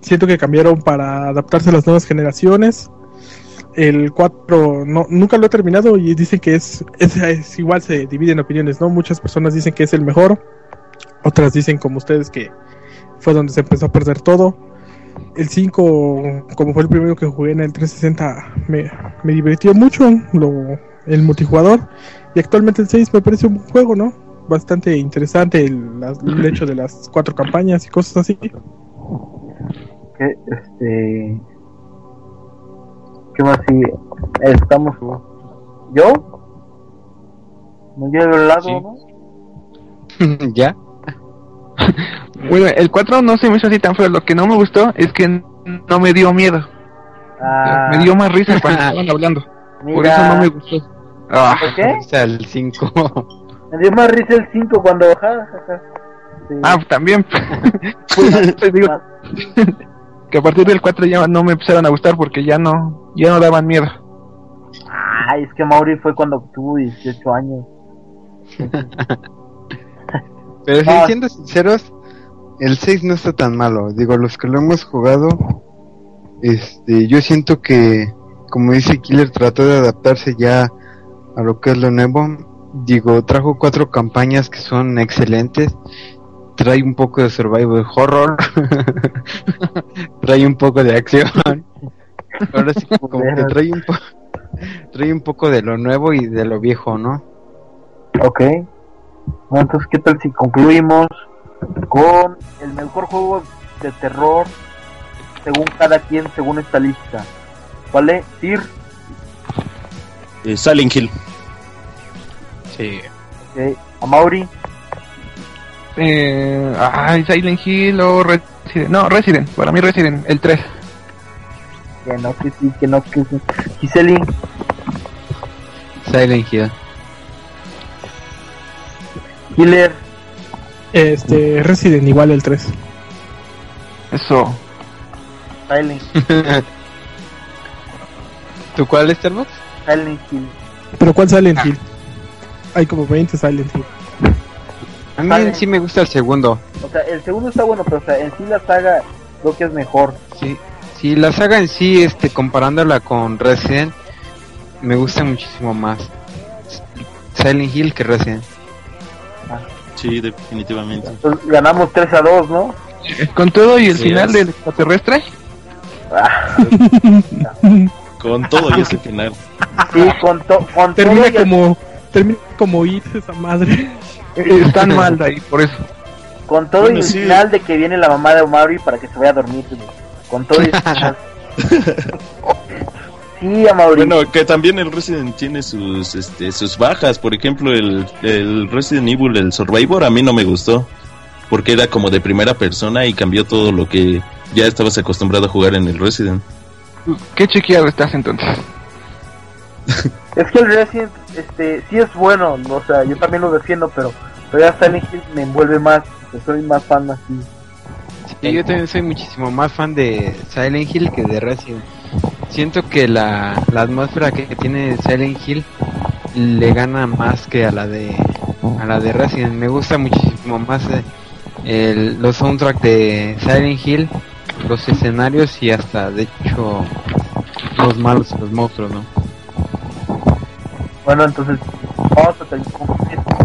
siento que cambiaron para adaptarse a las nuevas generaciones. El 4 no, nunca lo he terminado y dicen que es, es, es igual, se dividen opiniones, ¿no? Muchas personas dicen que es el mejor, otras dicen como ustedes que fue donde se empezó a perder todo. El 5, como fue el primero que jugué en el 360, me, me divirtió mucho lo, el multijugador. Y actualmente el 6 me parece un buen juego, ¿no? Bastante interesante el, las- el hecho de las cuatro campañas y cosas así. que este qué más sigue estamos yo no yo del lado Sí. no ¿Ya? Bueno, el 4 no se me hizo así tan feo. Lo que no me gustó es que no me dio miedo. ah, Me dio más risa cuando estaban hablando. Por mira, eso no me gustó. Ah, ¿por qué? El 5. me dio más risa el 5 cuando ja, ja, ja. Sí. ah, también. Pues, te digo que a partir del 4 ya no me empezaron a gustar porque ya no, ya no daban miedo. ay es que Mauri fue cuando tuvo 18 años Pero si Ah. siendo sinceros, el 6 no está tan malo. Digo, los que lo hemos jugado, este, yo siento que, como dice Killer, trató de adaptarse ya a lo que es lo nuevo. Digo, trajo cuatro campañas que son excelentes. Trae un poco de survival horror. trae un poco de acción. Ahora sí, como que trae un, trae un poco de lo nuevo y de lo viejo, ¿no? ok bueno, entonces qué tal si concluimos con el mejor juego de terror según cada quien según esta lista ¿vale? Sir Eh, Silent Hill. Sí. Ok, a Mauri, Eh, ay, Silent Hill o Resident. No, Resident. Para mí Resident, el 3. que no, que sí, que no, que sí. Giseli, Silent Hill. Killer, Este, Resident igual el 3. Eso. Silent, ¿Tú cuál es, Starbucks? Silent Hill. Pero ¿cuál Silent Hill? Hay como 20 Silent Hill. A mí Vale. sí me gusta el segundo. O sea, el segundo está bueno, pero o sea, en sí la saga creo que es mejor. Sí, sí, la saga en sí, este, comparándola con Resident, me gusta muchísimo más Silent Hill que Resident. Sí, definitivamente. Entonces ganamos 3 a 2, ¿no? Con todo y el Sí, final es. del extraterrestre. Ah, Con todo y ese final. sí, con, to- con todo Termina el- como termina como It esa madre. Están mal de ahí, por eso. con todo Bueno, y el sí. final de que viene la mamá de Omari para que se vaya a dormir. Con todo y el final. Sí. Bueno, que también el Resident tiene sus este, sus bajas. Por ejemplo, el, el Resident Evil, el Survivor, a mí no me gustó. Porque era como de primera persona y cambió todo lo que ya estabas acostumbrado a jugar en el Resident. ¿Qué chequeado estás entonces? Es que el Resident, este, sí es bueno, ¿no? o sea, yo también lo defiendo, pero, pero ya Silent Hill me envuelve más, que soy más fan así. Sí, yo también soy muchísimo más fan de Silent Hill que de Resident. Siento que la, la atmósfera que tiene Silent Hill le gana más que a la de a la de Resident. Me gusta muchísimo más eh, el, los soundtracks de Silent Hill, los escenarios y hasta de hecho los malos, los monstruos, ¿no? Bueno, entonces vamos a tener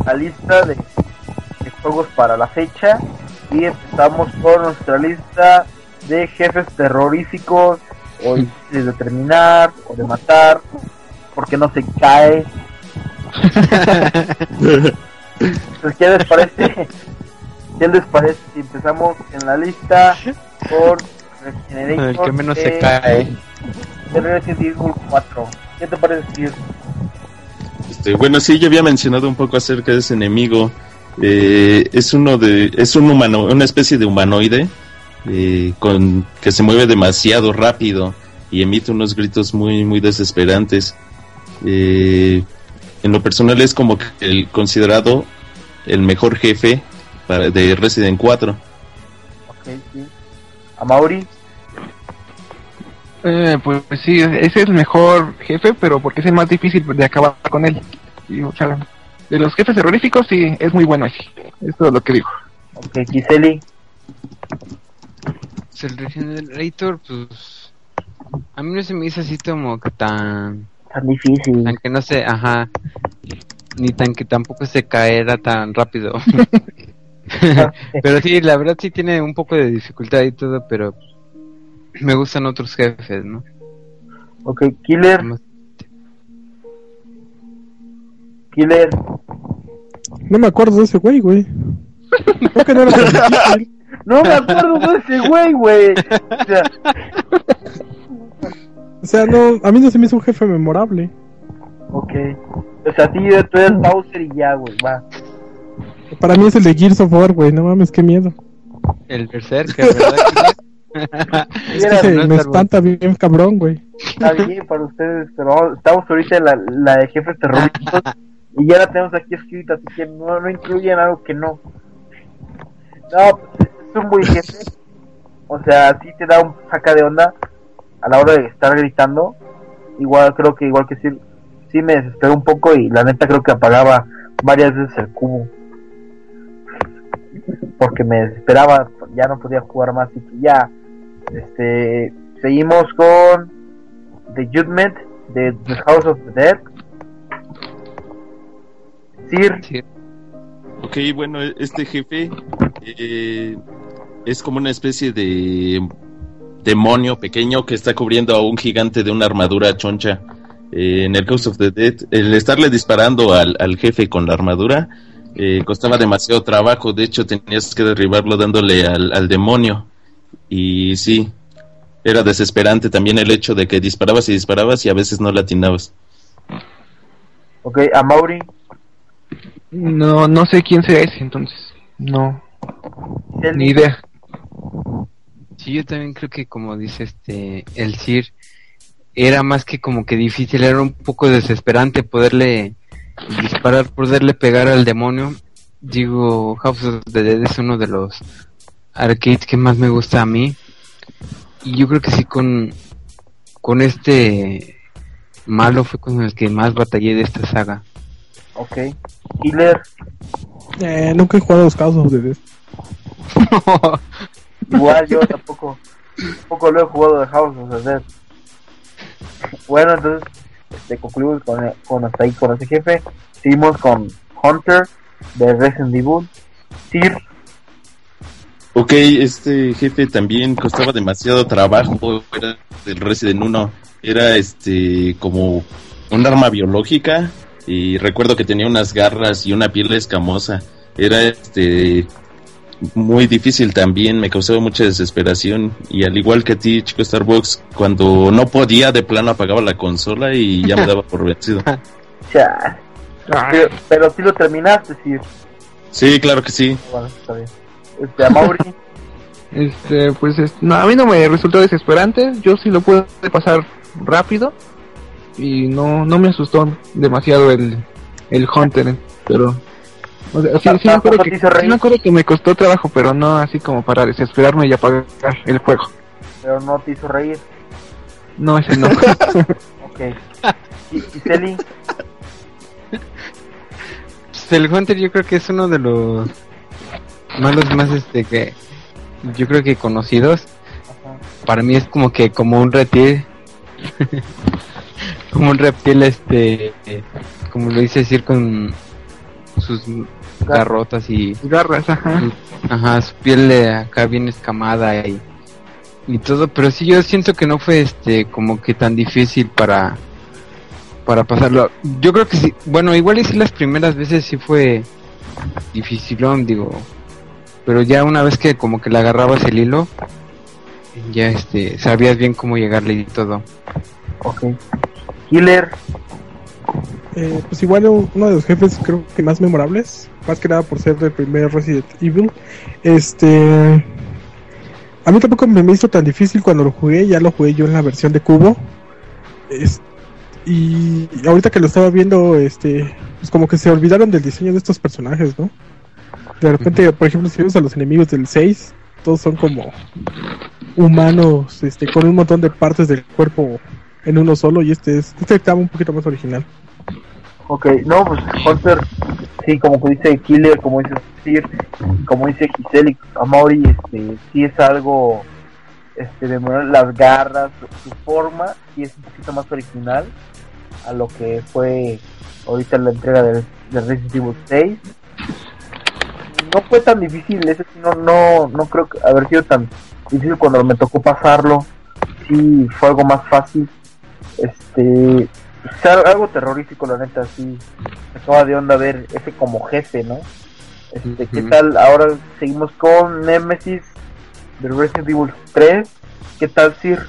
la lista de, juegos para la fecha y empezamos por nuestra lista de jefes terroríficos o difíciles de terminar o de matar porque no se cae. Entonces, ¿qué les parece? ¿Qué les parece si empezamos en la lista por Regeneration El que menos se cae. de Resident Evil 4? ¿Qué te parece, Sir? Este, bueno, sí, yo había mencionado un poco acerca de ese enemigo. Eh, es uno de, es un humano, una especie de humanoide eh, con que se mueve demasiado rápido y emite unos gritos muy, muy desesperantes. Eh, en lo personal es como que el considerado el mejor jefe para, de Resident 4. Ok, sí. A Mauri, Eh, pues, pues sí, ese es el mejor jefe, pero porque es el más difícil de acabar con él. Y, o sea, de los jefes terroríficos, sí, es muy bueno ese. Es todo lo que digo. Ok, Giseli. Pues el Regenerator, pues. A mí no se me hizo así como que tan. Tan difícil. Tan que no se. Ajá. Ni tan que tampoco se caera tan rápido. pero sí, la verdad sí tiene un poco de dificultad y todo, pero. Me gustan otros jefes, ¿no? Ok, Killer. Killer. No me acuerdo de ese güey, güey. Creo que no era. No me acuerdo de ese güey, güey. O sea, O sea, no, a mí no se me hizo un jefe memorable. ok. O sea, a ti tú eres Bowser y ya, güey, va. Para mí es el de Gears of War, güey. No mames, qué miedo. El Berserker, ¿verdad? Es que se, me espanta bien cabrón, güey. Está bien para ustedes, pero estamos ahorita en la, la de jefes terroristas y ya la tenemos aquí escrita, así que no, no incluyen algo que no. No, pues, un buen jefe. O sea, sí te da un saca de onda a la hora de estar gritando. Igual creo que igual que sí, sí me desesperó un poco y la neta creo que apagaba varias veces el cubo. Porque me desesperaba, ya no podía jugar más y ya. Este, seguimos con The Judgment de The House of the Dead. Sir, Sí. Ok, bueno, este jefe eh, es como una especie de demonio pequeño que está cubriendo a un gigante de una armadura choncha. Eh, en el House of the Dead, el estarle disparando al, al jefe con la armadura eh, costaba demasiado trabajo. De hecho, tenías que derribarlo dándole al, al demonio. Y sí, era desesperante también el hecho de que disparabas y disparabas y a veces no latinabas. ok, a Mauri, No, no sé quién sea ese, entonces. No, ni idea. Sí, yo también creo que como dice este el Sir era más que como que difícil, era un poco desesperante poderle disparar, poderle pegar al demonio. Digo, House of the Dead es uno de los arcades que más me gusta a mí. Y yo creo que sí con con este malo fue con el que más batallé de esta saga. ok, Killer, Eh, nunca he jugado a los casos de Death. Igual yo tampoco, tampoco lo he jugado de House of Dead. Bueno, entonces, este, concluimos con, con hasta ahí con ese jefe. Seguimos con Hunter de Resident Evil. Sir, Ok, este jefe también costaba demasiado trabajo, era del Resident 1, era este como un arma biológica y recuerdo que tenía unas garras y una piel escamosa, era este muy difícil también, me causaba mucha desesperación y al igual que a ti, chico Starbucks, cuando no podía de plano apagaba la consola y ya me daba por vencido. ya. Pero, pero sí lo terminaste, Sir. Sí, claro que sí. Bueno, está bien. Este, a Mauri, Este, pues es- no, a mí no me resultó desesperante. Yo sí lo pude pasar rápido y no, no me asustó demasiado el, el Hunter, pero o sea, sí, sí me acuerdo ¿Tampoco que, sí me acuerdo que me costó trabajo, pero no así como para desesperarme y apagar el juego. pero no te hizo reír. No, ese no. Ok. Y, y Celi, Pues el Hunter yo creo que es uno de los malos más este que yo creo que conocidos. Ajá. Para mí es como que como un reptil como un reptil este como lo dice decir con sus garrotas y Garras, ajá. ajá, su piel de acá bien escamada y y todo, pero sí yo siento que no fue este como que tan difícil para para pasarlo. Yo creo que sí, bueno, igual y sí las primeras veces sí fue dificilón, digo, pero ya una vez que como que le agarrabas el hilo, ya este sabías bien cómo llegarle y todo. ok. Killer, Eh, pues igual un- uno de los jefes creo que más memorables, más que nada por ser del primer Resident Evil. Este, a mí tampoco me, me hizo tan difícil cuando lo jugué, ya lo jugué yo en la versión de cubo. Es- y ahorita que lo estaba viendo, este, pues como que se olvidaron del diseño de estos personajes, ¿no? De repente, por ejemplo, si vemos a los enemigos del 6, todos son como humanos, este, con un montón de partes del cuerpo en uno solo y este es, este estaba un poquito más original. Ok, no, pues Hunter, sí, como dice Killer, como dice Sir, como dice Giselle Amaury, este, sí es algo, este, de las garras, su, forma, sí es un poquito más original a lo que fue ahorita la entrega de, de Resident Evil 6. No fue tan difícil, ese no, no, no creo que haber sido tan difícil cuando me tocó pasarlo, sí fue algo más fácil, este, o sea, algo terrorífico la neta, sí, me acaba de onda ver ese como jefe, ¿no? Este, ¿qué tal? Ahora seguimos con Nemesis de Resident Evil 3, ¿qué tal Sir?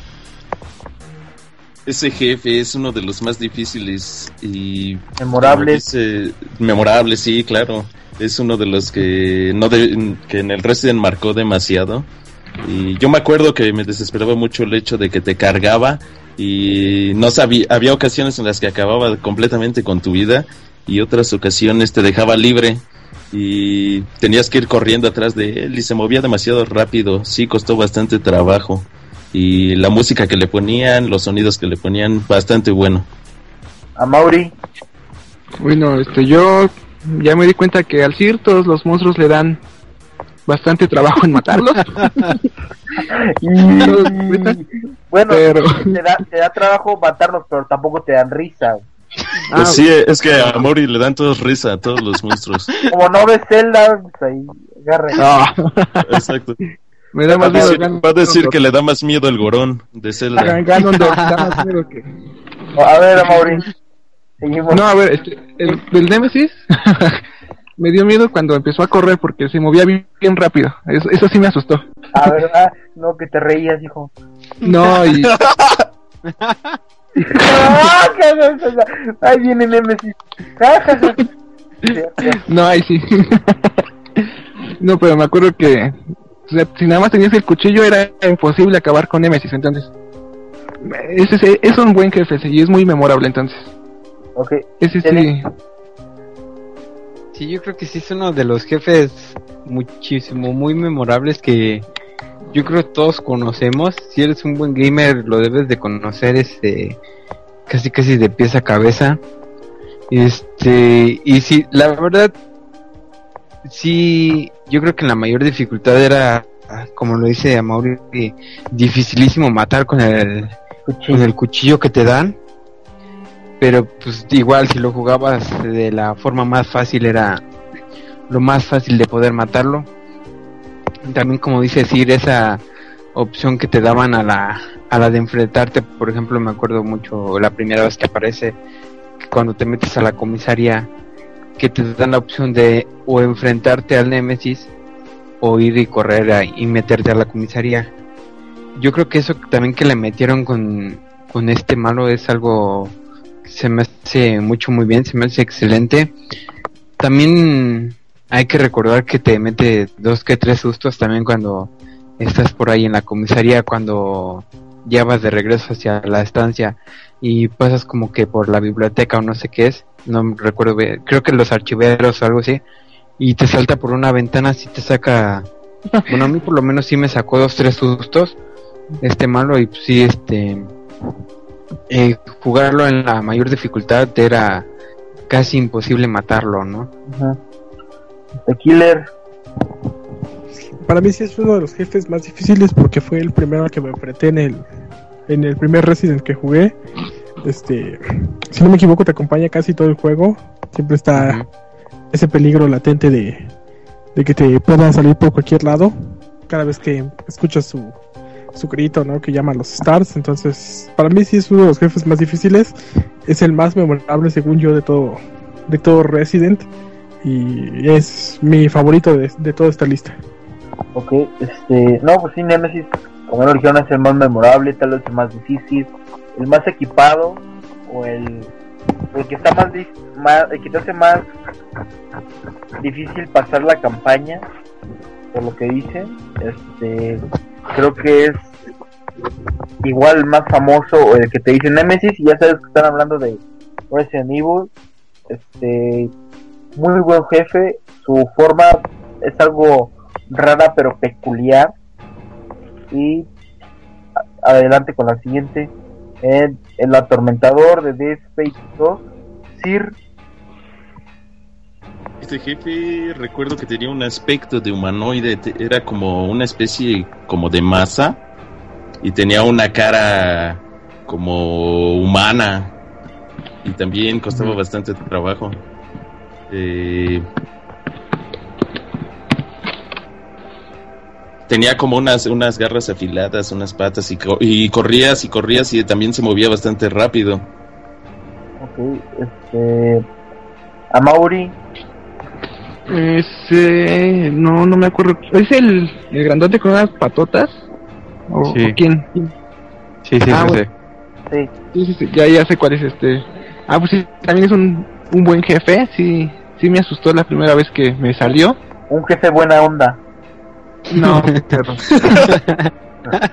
Ese jefe es uno de los más difíciles y Memorables. como dice, memorable, sí, claro. Es uno de los que no de- que en el Resident marcó demasiado. Y yo me acuerdo que me desesperaba mucho el hecho de que te cargaba y no sabía, había ocasiones en las que acababa completamente con tu vida y otras ocasiones te dejaba libre y tenías que ir corriendo atrás de él y se movía demasiado rápido. Sí, costó bastante trabajo y la música que le ponían, los sonidos que le ponían, bastante bueno. A Mauri, Bueno, este, yo ya me di cuenta que al Sir todos los monstruos le dan bastante trabajo en matarlos. bueno, Pero- te, da, te da trabajo matarlos, pero tampoco te dan risa. Ah, Pues sí, es que a Mori le dan todos risa a todos los monstruos. Como no ves Zelda, pues ahí agarre. ah, Exacto. me da Va a más miedo decir, Ganon- va a decir que le da más miedo el gorón de Zelda. Ganondorf, da más miedo que- A ver, Mauri, seguimos. No, a ver, este, el, el Nemesis me dio miedo cuando empezó a correr porque se movía bien, bien rápido. Eso, eso sí me asustó. A ver, ah, no, que te reías, hijo. No, y ¡Ah, haces? Ahí viene Nemesis. No, ahí sí. no, pero me acuerdo que o sea, si nada más tenías el cuchillo era imposible acabar con Nemesis, entonces. Ese, es- es un buen jefe sí, y es muy memorable entonces. Ok, Ese sí. Sí, yo creo que sí es uno de los jefes muchísimo, muy memorables que yo creo todos conocemos. Si eres un buen gamer, lo debes de conocer este casi casi de pies a cabeza. Este, y sí, la verdad, sí, yo creo que la mayor dificultad era, como lo dice Amaury, dificilísimo matar con el, con el cuchillo que te dan. Pero pues igual si lo jugabas de la forma más fácil era lo más fácil de poder matarlo. También como dice decir esa opción que te daban a la a la de enfrentarte, por ejemplo, me acuerdo mucho la primera vez que aparece cuando te metes a la comisaría que te dan la opción de o enfrentarte al Némesis o ir y correr a- y meterte a la comisaría. Yo creo que eso también que le metieron con, con este malo es algo se me hace mucho muy bien, se me hace excelente. También hay que recordar que te mete dos que tres sustos también cuando estás por ahí en la comisaría, cuando ya vas de regreso hacia la estancia y pasas como que por la biblioteca o no sé qué es, no recuerdo bien, creo que los archiveros o algo así, y te salta por una ventana, si te saca, bueno a mí por lo menos sí me sacó dos tres sustos, este malo y pues, sí este eh, jugarlo en la mayor dificultad era casi imposible matarlo, ¿no? The Killer. Para mí sí es uno de los jefes más difíciles porque fue el primero al que me enfrenté en el, en el primer Resident que jugué. Este, si no me equivoco, te acompaña casi todo el juego. Siempre está ese peligro latente de, de que te puedan salir por cualquier lado cada vez que escuchas su, su grito, ¿no? Que llama a los stars. Entonces, para mí sí es uno de los jefes más difíciles. Es el más memorable, según yo, de todo, de todo Resident. Y es mi favorito de, de toda esta lista. Ok, este. No, pues sí, Nemesis, como lo dijeron, es el más memorable, tal vez el más difícil, el más equipado, o el, el que está más, más. el que te hace más difícil pasar la campaña, por lo que dicen. Este. Creo que es igual más famoso, el que te dice Nemesis, y ya sabes que están hablando de Resident Evil. Este. Muy buen jefe, su forma es algo rara pero peculiar. Y adelante con la siguiente. El, el atormentador de Dead Space 2, Sir, Este jefe recuerdo que tenía un aspecto de humanoide, era como una especie como de masa y tenía una cara como humana y también costaba bastante trabajo. Eh, tenía como unas, unas garras afiladas, unas patas y, co- y corrías y corrías y también se movía bastante rápido. Ok, este. A Mauri, Ese, no, no me acuerdo. ¿Es el, el grandote con unas patotas? ¿O, Sí. o quién? Sí, sí, Ah, sí, bueno. sí. sí. Sí, sí, sí, ya, ya sé cuál es este. Ah, pues sí, también es un, un buen jefe. Sí, sí me asustó la primera vez que me salió. Un jefe buena onda. No, pero...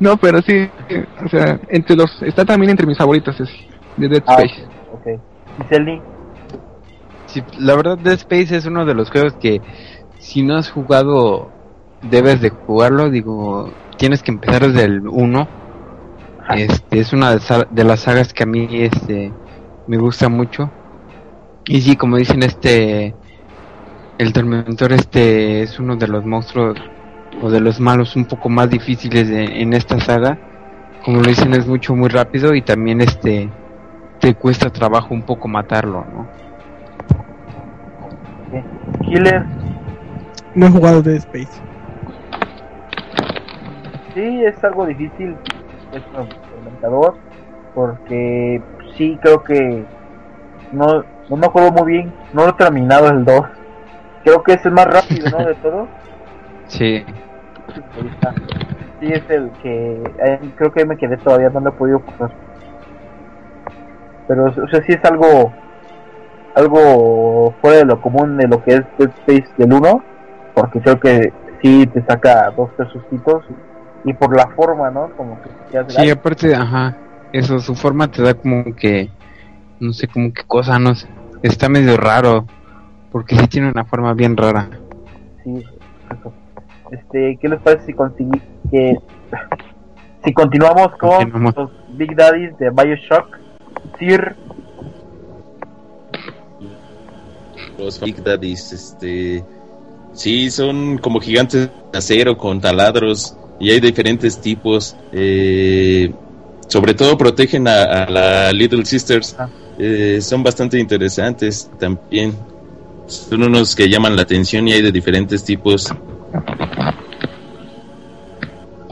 no, pero sí, o sea, entre los está también entre mis favoritos ese, de Dead Ah, Space. ok. ¿Y Selly? La verdad Dead Space es uno de los juegos que si no has jugado debes de jugarlo, digo, tienes que empezar desde el 1. Este es una de las sagas que a mí este me gusta mucho. Y sí, como dicen este el Tormentor este es uno de los monstruos o de los malos un poco más difíciles de- en esta saga. Como lo dicen es mucho muy rápido y también este te cuesta trabajo un poco matarlo, ¿no? Killer, No he jugado Dead Space. sí, es algo difícil. Es un experimentador. Porque sí, creo que. No, no me acuerdo muy bien. No lo he terminado el 2. Creo que es el más rápido, ¿no? De todos. Sí. Ahí está. Sí, es el que eh, creo que ahí me quedé todavía, no lo he podido pasar. Pero, o sea, sí es algo algo fuera de lo común de lo que es Dead Space del 1, porque creo que sí te saca dos, tres sustitos y por la forma, ¿no? Como que te hace Sí, aparte, ajá, eso, su forma te da como que, no sé, como que cosa, no sé, está medio raro, porque sí tiene una forma bien rara. Sí, eso. Este, ¿qué les parece si conseguí que si continuamos con Continuamos. los Big Daddies de BioShock? Sir, Los Big Daddies, este. Sí, son como gigantes de acero con taladros y hay diferentes tipos. eh, sobre todo protegen a, a la Little Sisters. Ah. eh, son bastante interesantes también. Son unos que llaman la atención y hay de diferentes tipos.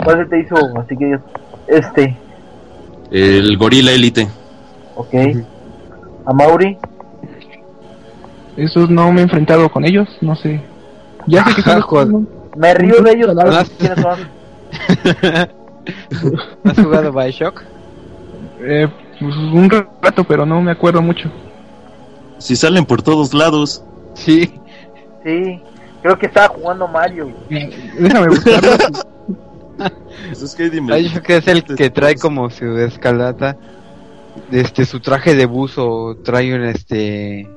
¿cuál se te hizo? Así que este, El Gorila Elite. ok. A Mauri, Esos no me he enfrentado con ellos, no sé. Ya sé que son. ¿no? me río de ellos, no sé quiénes son. ¿Has jugado Bioshock? Eh, pues un rato, pero no me acuerdo mucho. Si salen por todos lados. Sí. Sí, creo que estaba jugando Mario. Déjame buscarlo. Pues es que hay dim- Bioshock es el que trae como su escalata, este, su traje de buzo, trae un, este,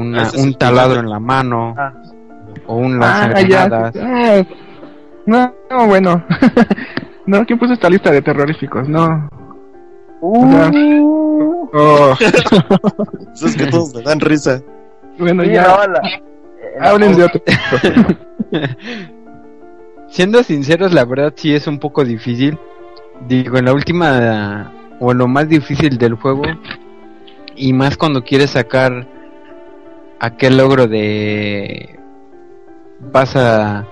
una- Ah, un taladro en la mano, Ah, o un ah, lanzagranadas. ya. Ah, no, no, bueno. no, ¿quién puso esta lista de terroríficos? No. uh, Oh, Es que todos le dan risa. bueno, sí, ya. no, la- eh, Hablen de otro. Siendo sinceros, la verdad sí es un poco difícil. Digo, en la última, o en lo más difícil del juego, y más cuando quieres sacar aquel logro de pasa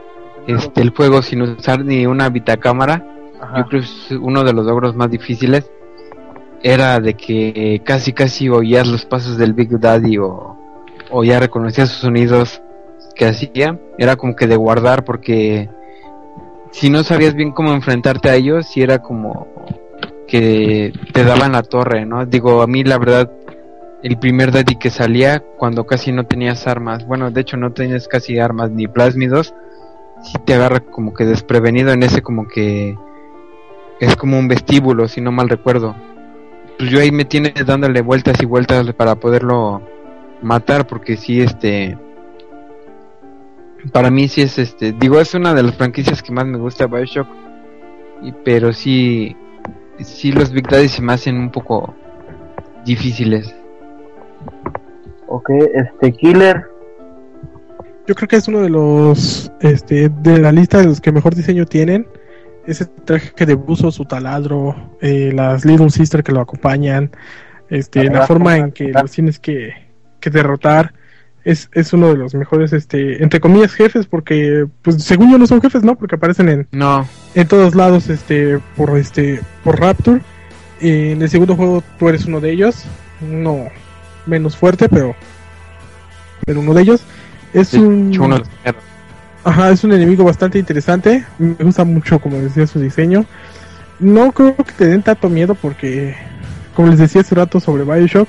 este el juego sin usar ni una bitacámara, Ajá. yo creo que es uno de los logros más difíciles. Era de que casi casi oías los pasos del Big Daddy o, o ya reconocías sus sonidos que hacía. Era como que de guardar porque si no sabías bien cómo enfrentarte a ellos, si era como que te daban la torre, ¿no? Digo, a mí la verdad, el primer Daddy que salía cuando casi no tenías armas, bueno, de hecho no tenías casi armas ni plásmidos, si te agarra como que desprevenido en ese como que es como un vestíbulo, si no mal recuerdo. Pues yo ahí me tiene dándole vueltas y vueltas para poderlo matar porque sí este para mí sí es este digo es una de las franquicias que más me gusta BioShock. Y, pero sí sí los Big Daddy se me hacen un poco difíciles Ok, este Killer. Yo creo que es uno de los, este, de la lista de los que mejor diseño tienen. Ese traje de buzo, su taladro, eh, las Little Sister que lo acompañan, este, la forma en que los tienes que, que derrotar. Es, es uno de los mejores, este, entre comillas, jefes, porque, pues, según yo no son jefes, ¿no? Porque aparecen en, No, en todos lados, este, por, este, por Rapture. En el segundo juego tú eres uno de ellos, no menos fuerte, pero, pero uno de ellos. Es un, uno de. Ajá, es un enemigo bastante interesante. Me gusta mucho, como decía, su diseño. No creo que te den tanto miedo porque, como les decía hace rato sobre Bioshock,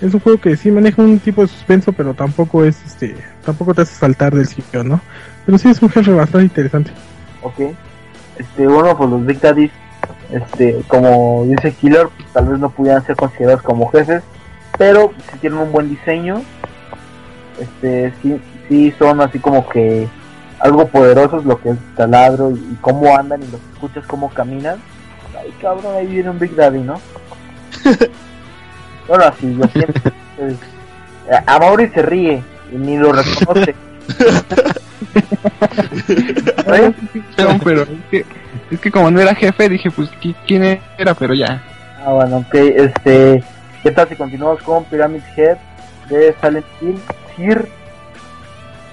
es un juego que sí maneja un tipo de suspenso, pero tampoco es, este, tampoco te hace saltar del sitio, ¿no? Pero sí es un jefe bastante interesante. Ok. Este, bueno, pues los Big Daddies, este, como dice Killer, pues, tal vez no pudieran ser considerados como jefes, pero si tienen un buen diseño. Este, sí, sí son así como que algo poderosos lo que es taladro y, y cómo andan y los escuchas cómo caminan. Ay, cabrón, ahí viene un Big Daddy, ¿no? bueno, así, yo siento. pues, a Mauri se ríe y ni lo reconoce. ¿Eh? No, pero es que, es que como no era jefe, dije, pues, ¿qui- ¿quién era? Pero ya. Ah, bueno, ok, este, ¿qué tal si continuamos con Pyramid Head de Silent Hill? Sir,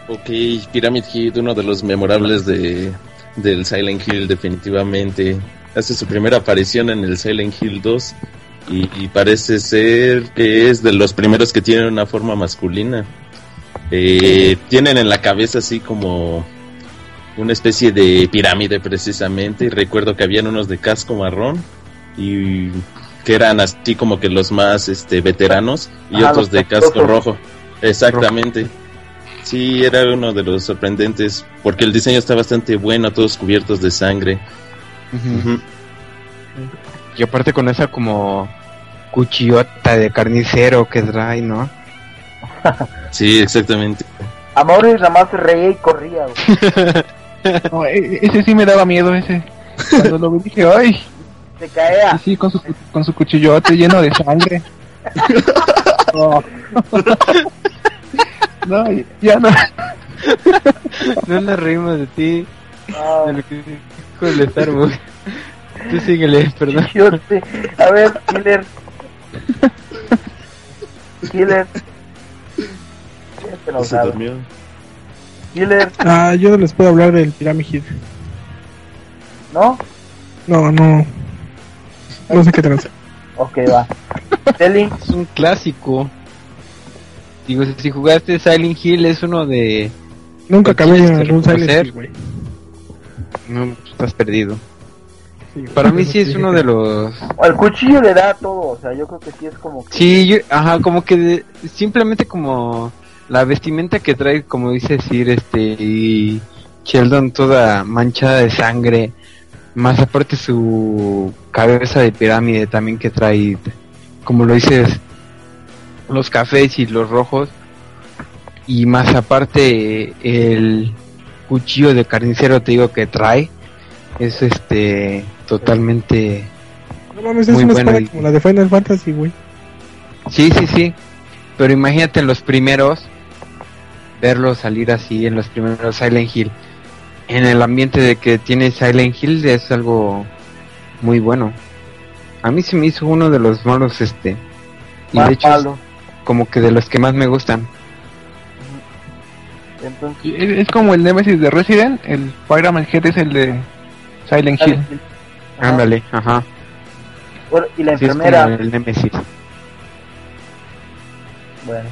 Ok, Pyramid Head, uno de los memorables de, del Silent Hill, definitivamente. Hace su primera aparición en el Silent Hill 2 y, y parece ser que es de los primeros que tienen una forma masculina. Eh, tienen en la cabeza así como una especie de pirámide precisamente. Y recuerdo que habían unos de casco marrón y que eran así como que los más este veteranos y otros de casco rojo. Exactamente. Sí, era uno de los sorprendentes porque el diseño está bastante bueno, todos cubiertos de sangre. Y aparte con esa como cuchillota de carnicero que trae, ¿no? Sí, exactamente. a Mauri nada más se reía y corría. No, e- ese sí me daba miedo, ese. Cuando lo vi dije, ay, se caía. y sí, con su, con su cuchillote lleno de sangre. No, No, ya no. No nos reímos de ti, Ah, de lo que dijo el Starbucks. Tú síguele, perdón. yo sé. A ver, Killer. Killer. No Se durmió. Killer, Ah, yo no les puedo hablar del Pyramid Head. ¿no? No, no. No sé qué tranza. Ok, va. Telly, Es un clásico. Digo, si jugaste Silent Hill es uno de... Nunca ¿Lo acabé en un Silent? Hill, güey. No, estás perdido. Sí. Para mí sí es uno de los... el cuchillo le da todo, o sea, yo creo que sí es como que... Sí, yo- ajá, como que de- simplemente como la vestimenta que trae, como dice Sir, este, y Sheldon toda manchada de sangre, más aparte su cabeza de pirámide también que trae, como lo dices, los cafés y los rojos, y más aparte el cuchillo de carnicero, te digo que trae, es este, totalmente... No mames, es Muy una bueno como la de Final Fantasy, güey. Sí, sí, sí. Pero imagínate en los primeros, verlo salir así en los primeros Silent Hill. En el ambiente de que tiene Silent Hill es algo muy bueno. A mí se me hizo uno de los malos, este. Y más de hecho, es palo. como que de los que más me gustan. Entonces, Es, es como el Nemesis de Resident, el Pyramid Head es el de Silent Hill. Silent Hill. Ajá. Ándale, ajá. Bueno, Y la Sí, es enfermera, como el Nemesis. bueno.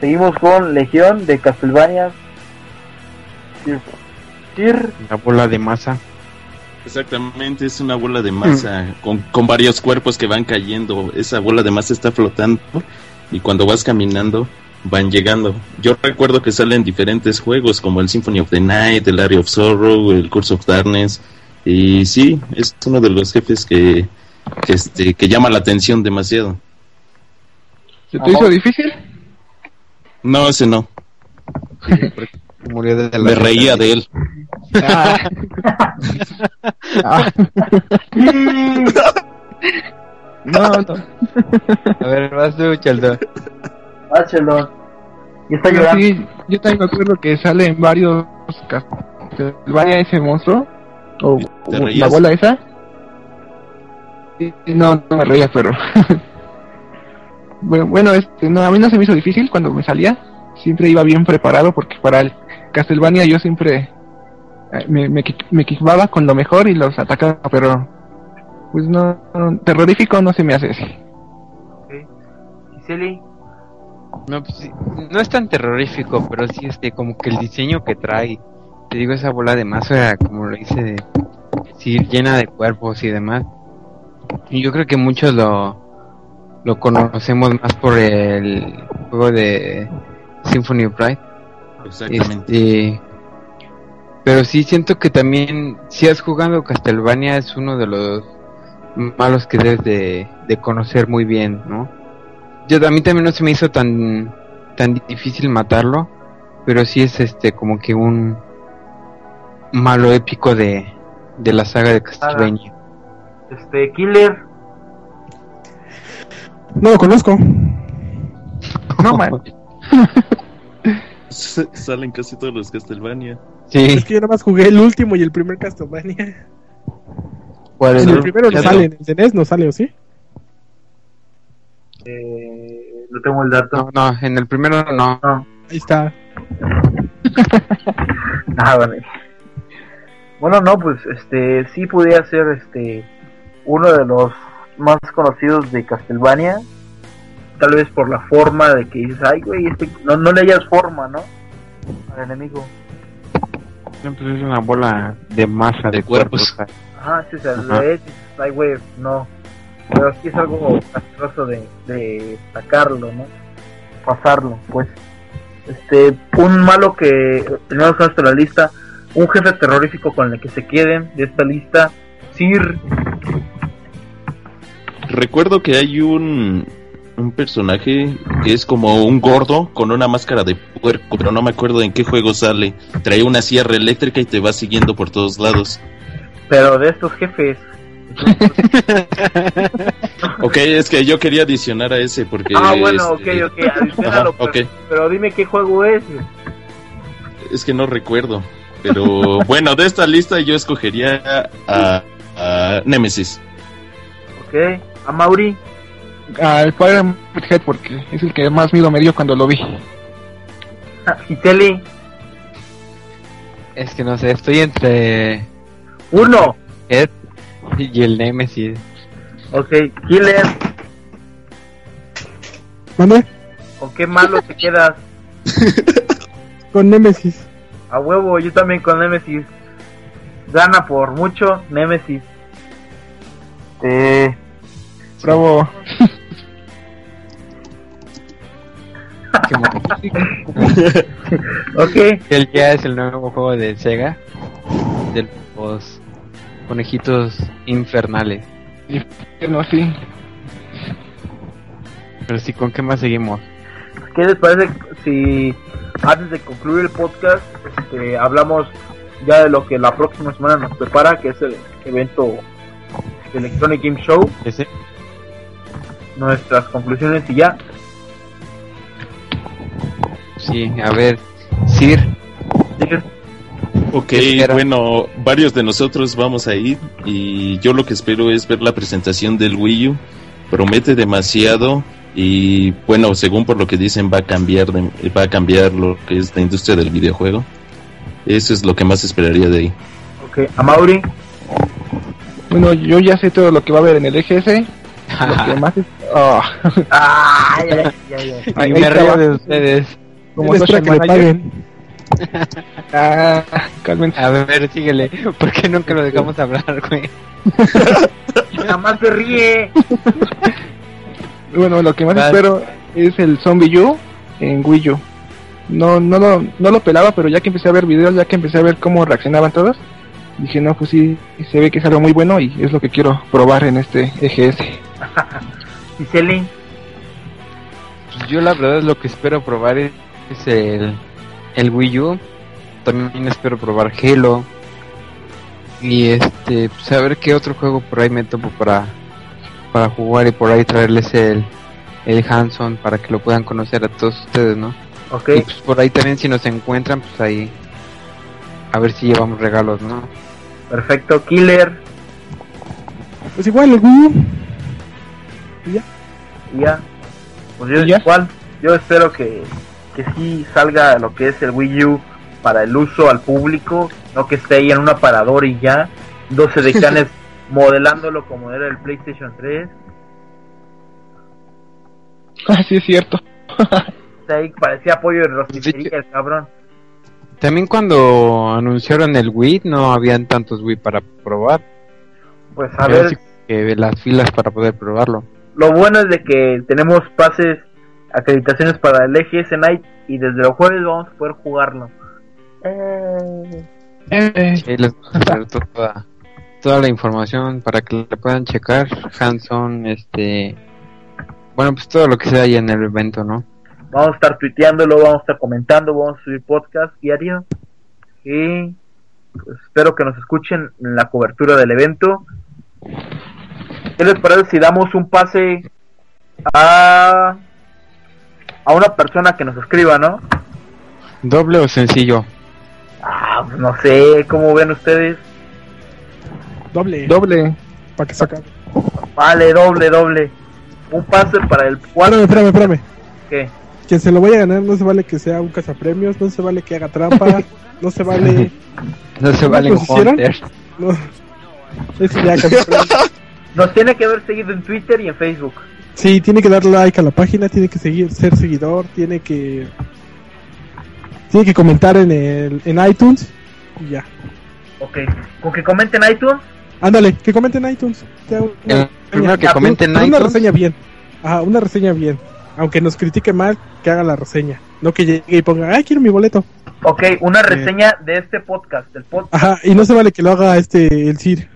Seguimos con Legión de Castlevania. La bola de masa. Exactamente, es una bola de masa con, con varios cuerpos que van cayendo. Esa bola de masa está flotando y cuando vas caminando van llegando. Yo recuerdo que salen diferentes juegos como el Symphony of the Night, el Area of Sorrow, el Curse of Darkness. Y sí, es uno de los jefes que, que, este, que llama la atención demasiado. ¿Se te hizo difícil? No, ese no. Murió de la Me reía de él. Ah. Ah. No, no. A ver, vas tú, Sheldon. Bachelor. Y está llorando. sí, yo también me acuerdo que sale en varios Castlevania ese monstruo. O ¿Te o reías? la bola esa. No, no me reía, pero. bueno, bueno, este, no, a mí no se me hizo difícil cuando me salía. Siempre iba bien preparado porque para el Castlevania yo siempre eh, me, me, equi- me equipaba con lo mejor y los atacaba, pero. Pues no, no, terrorífico no se me hace así. Giseli. No, pues no es tan terrorífico, pero sí este como que el diseño que trae, te digo esa bola de mazo era como lo hice de sí, llena de cuerpos y demás. Y yo creo que muchos lo lo conocemos más por el juego de Symphony of Pride. Exactamente. Este, pero sí siento que también si has jugado Castlevania es uno de los malos que debes de, de conocer muy bien, ¿no? Yo a mí también no se me hizo tan tan difícil matarlo, pero sí es este como que un malo épico de, de la saga de Castlevania. Este, Killer. No lo conozco. No, man. Salen casi todos los Castlevania. Sí, Es que yo nada más jugué el último y el primer Castlevania. ¿cuál es En el primero no ya sale, en el de NES no sale, ¿o sí? Eh, no tengo el dato. No, no, en el primero no. No. Ahí está. Ah, vale. Bueno, no, pues este sí podía ser este uno de los más conocidos de Castlevania. Tal vez por la forma de que dices, ay, güey, este, no, no le hayas forma, ¿no? Al enemigo. Pues es una bola de masa de, De cuerpos. cuerpos. Ajá, sí, o sea, Ajá. ay, güey, no. Pero sí es algo castroso de, de sacarlo, ¿no? Pasarlo, pues. Este, un malo que tenemos en nuestra lista, un jefe terrorífico con el que se queden de esta lista, Sir. Recuerdo que hay un, un personaje que es como un gordo con una máscara de puerco, pero no me acuerdo en qué juego sale. Trae una sierra eléctrica y te va siguiendo por todos lados. Pero de estos jefes. Ok, es que yo quería adicionar a ese porque... ah, bueno, ok, este, ok, adicionalo, Ajá, ok. pero, pero dime qué juego es. Es que no recuerdo. Pero bueno, de esta lista yo escogería a, a Nemesis. Ok, a Mauri. Al Pyramid Head porque es el que más miedo me dio cuando lo vi. a Giseli. Es que no sé, estoy entre Uno. Ed y el Nemesis. Ok, Killer. ¿Mande? ¿Con qué malo te quedas? Con Nemesis. A huevo, yo también con Nemesis. Gana por mucho Nemesis. Eh, Bravo. ok, el ya es el nuevo juego de Sega de los conejitos infernales. No, sí. Pero sí, ¿con qué más seguimos? ¿qué les parece si antes de concluir el podcast este, hablamos ya de lo que la próxima semana nos prepara, que es el evento Electronic Game Show, ¿Ese? nuestras conclusiones y ya. Sí, a ver, Sir. Ok, bueno, varios de nosotros vamos a ir y yo lo que espero es ver la presentación del Wii U. Promete demasiado y bueno, según por lo que dicen va a cambiar de- va a cambiar lo que es la industria del videojuego. Eso es lo que más esperaría de ahí. Ok, a Mauri. Bueno, yo ya sé todo lo que va a haber en el EGS. Lo que más es... ah, Ah, ya, ya, ya, ya. y ahí me río de ustedes. Como Él espera que le paguen. Ah, cálmense. A ver, síguele, ¿por qué nunca lo dejamos hablar, güey? Nada más se ríe. Bueno, lo que más espero es el Zombie U en Wii U. No, no, lo, no lo pelaba, pero ya que empecé a ver videos, ya que empecé a ver cómo reaccionaban todos, dije, no, pues sí, se ve que es algo muy bueno y es lo que quiero probar en este EGS. Giseli. Pues yo la verdad lo que espero probar es, es el, el Wii U. También espero probar Halo. Y este, pues a ver qué otro juego por ahí me topo para, para jugar y por ahí traerles el, el Hanson para que lo puedan conocer a todos ustedes, ¿no? Ok, Y pues por ahí también si nos encuentran, pues ahí a ver si llevamos regalos, ¿no? perfecto. Killer, Pues igual el Wii U. Y ya. y ya. Pues yo ¿Y ya? igual, yo espero que, que sí salga lo que es el Wii U para el uso al público, no que esté ahí en un aparador y ya. 12 decanes modelándolo como era el PlayStation 3. Ah, sí, es cierto. Ahí parecía apoyo de rosticería Sí, el cabrón. También cuando anunciaron el Wii no habían tantos Wii para probar. Pues a ver, así que las filas para poder probarlo. lo bueno es de que tenemos pases, acreditaciones para el EGS Night y desde el jueves vamos a poder jugarlo. Eh, Eh, les vamos a traer toda, toda la información para que la puedan checar. Hanson, este. Bueno, pues todo lo que sea ahí en el evento, ¿no? Vamos a estar tuiteándolo, vamos a estar comentando, vamos a subir podcast diario. Y pues, espero que nos escuchen en la cobertura del evento. ¿Qué les parece si damos un pase a, a una persona que nos escriba, no? ¿Doble o sencillo? Ah, pues no sé, ¿cómo ven ustedes? Doble. doble. Para que saca. Vale, doble, doble. Un pase para el cuarto. Espérame, espérame, espérame. ¿Qué? Quien se lo vaya a ganar no se vale que sea un cazapremios, no se vale que haga trampa, no se vale... No se ¿Cómo valen pusieron? Hunter. No. Eso ya. Nos tiene que haber seguido en Twitter y en Facebook. Sí, tiene que dar like a la página, tiene que seguir, ser seguidor, tiene que... Tiene que comentar en el en iTunes y ya. Ok. Con que comenten iTunes. Ándale, que comenten en iTunes. El primero que comenten Pero una iTunes, reseña bien. Ajá, una reseña bien. Aunque nos critique mal, que haga la reseña. No que llegue y ponga, ay, quiero mi boleto. Ok, una reseña de este podcast. Del podcast. Ajá, y no se vale que lo haga este, el CIR.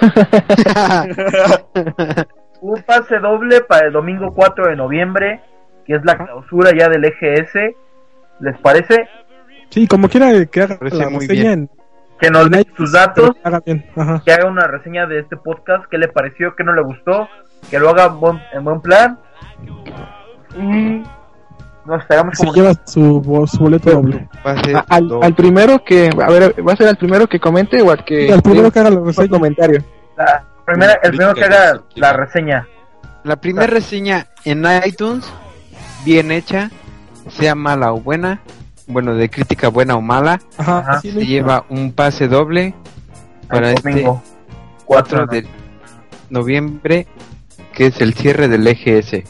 Un pase doble para el domingo 4 de noviembre, que es la clausura ya del EGS. ¿Les parece? Sí, como quiera que haga la muy reseña bien. en, Que nos en den sus datos, que haga bien. Ajá. que haga una reseña de este podcast, qué le pareció, qué no le gustó, que lo haga en buen, en buen plan. Y nos estaremos Se como lleva su, bo- su boleto doble. al, primero que, a ver, ¿va a ser al primero que comente o al que Sí, al primero que haga la reseña. comentario? la primera, el primero que haga la reseña. La primera reseña en iTunes, bien hecha, sea mala o buena, bueno, de crítica buena o mala, Ajá, se le- lleva un pase doble para el este domingo 4 4 de noviembre, que es el cierre del EGS.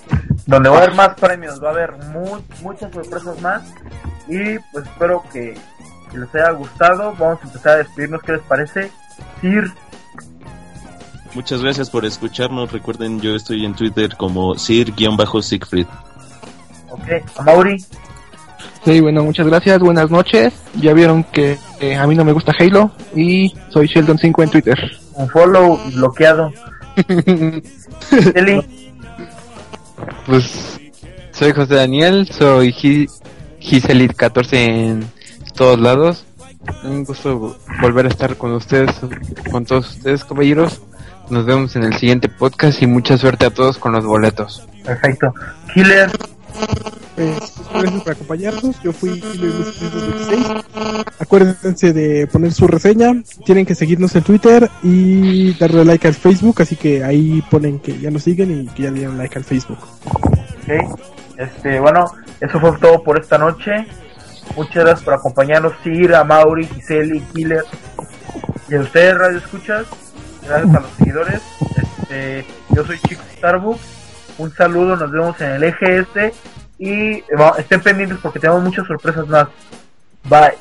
donde va a haber más premios, va a haber mu- muchas sorpresas más y pues espero que, que les haya gustado. Vamos a empezar a despedirnos, ¿qué les parece? Sir, Muchas gracias por escucharnos. Recuerden, yo estoy en Twitter como Sir-Siegfried. ok, Amaury, Sí, bueno, muchas gracias, buenas noches. Ya vieron que eh, a mí no me gusta Halo y soy Sheldon5 en Twitter. un follow bloqueado. Eli, Pues soy José Daniel, soy Gi- Giselit14 en todos lados. Un gusto volver a estar con ustedes, con todos ustedes, caballeros. Nos vemos en el siguiente podcast y mucha suerte a todos con los boletos. perfecto. Killer, Pues, gracias por acompañarnos. Yo fui Kilo 16. Acuérdense de poner su reseña. Tienen que seguirnos en Twitter y darle like al Facebook. Así que ahí ponen que ya nos siguen y que ya le dieron like al Facebook. ok. Este, bueno, eso fue todo por esta noche. Muchas gracias por acompañarnos, Sir, Amaury, Giseli, Killer. Y a ustedes, Radio Escuchas, gracias a los seguidores. Este, yo soy Chico Starbucks. Un saludo, nos vemos en el EGS. Y va- estén pendientes porque tenemos muchas sorpresas más. Bye.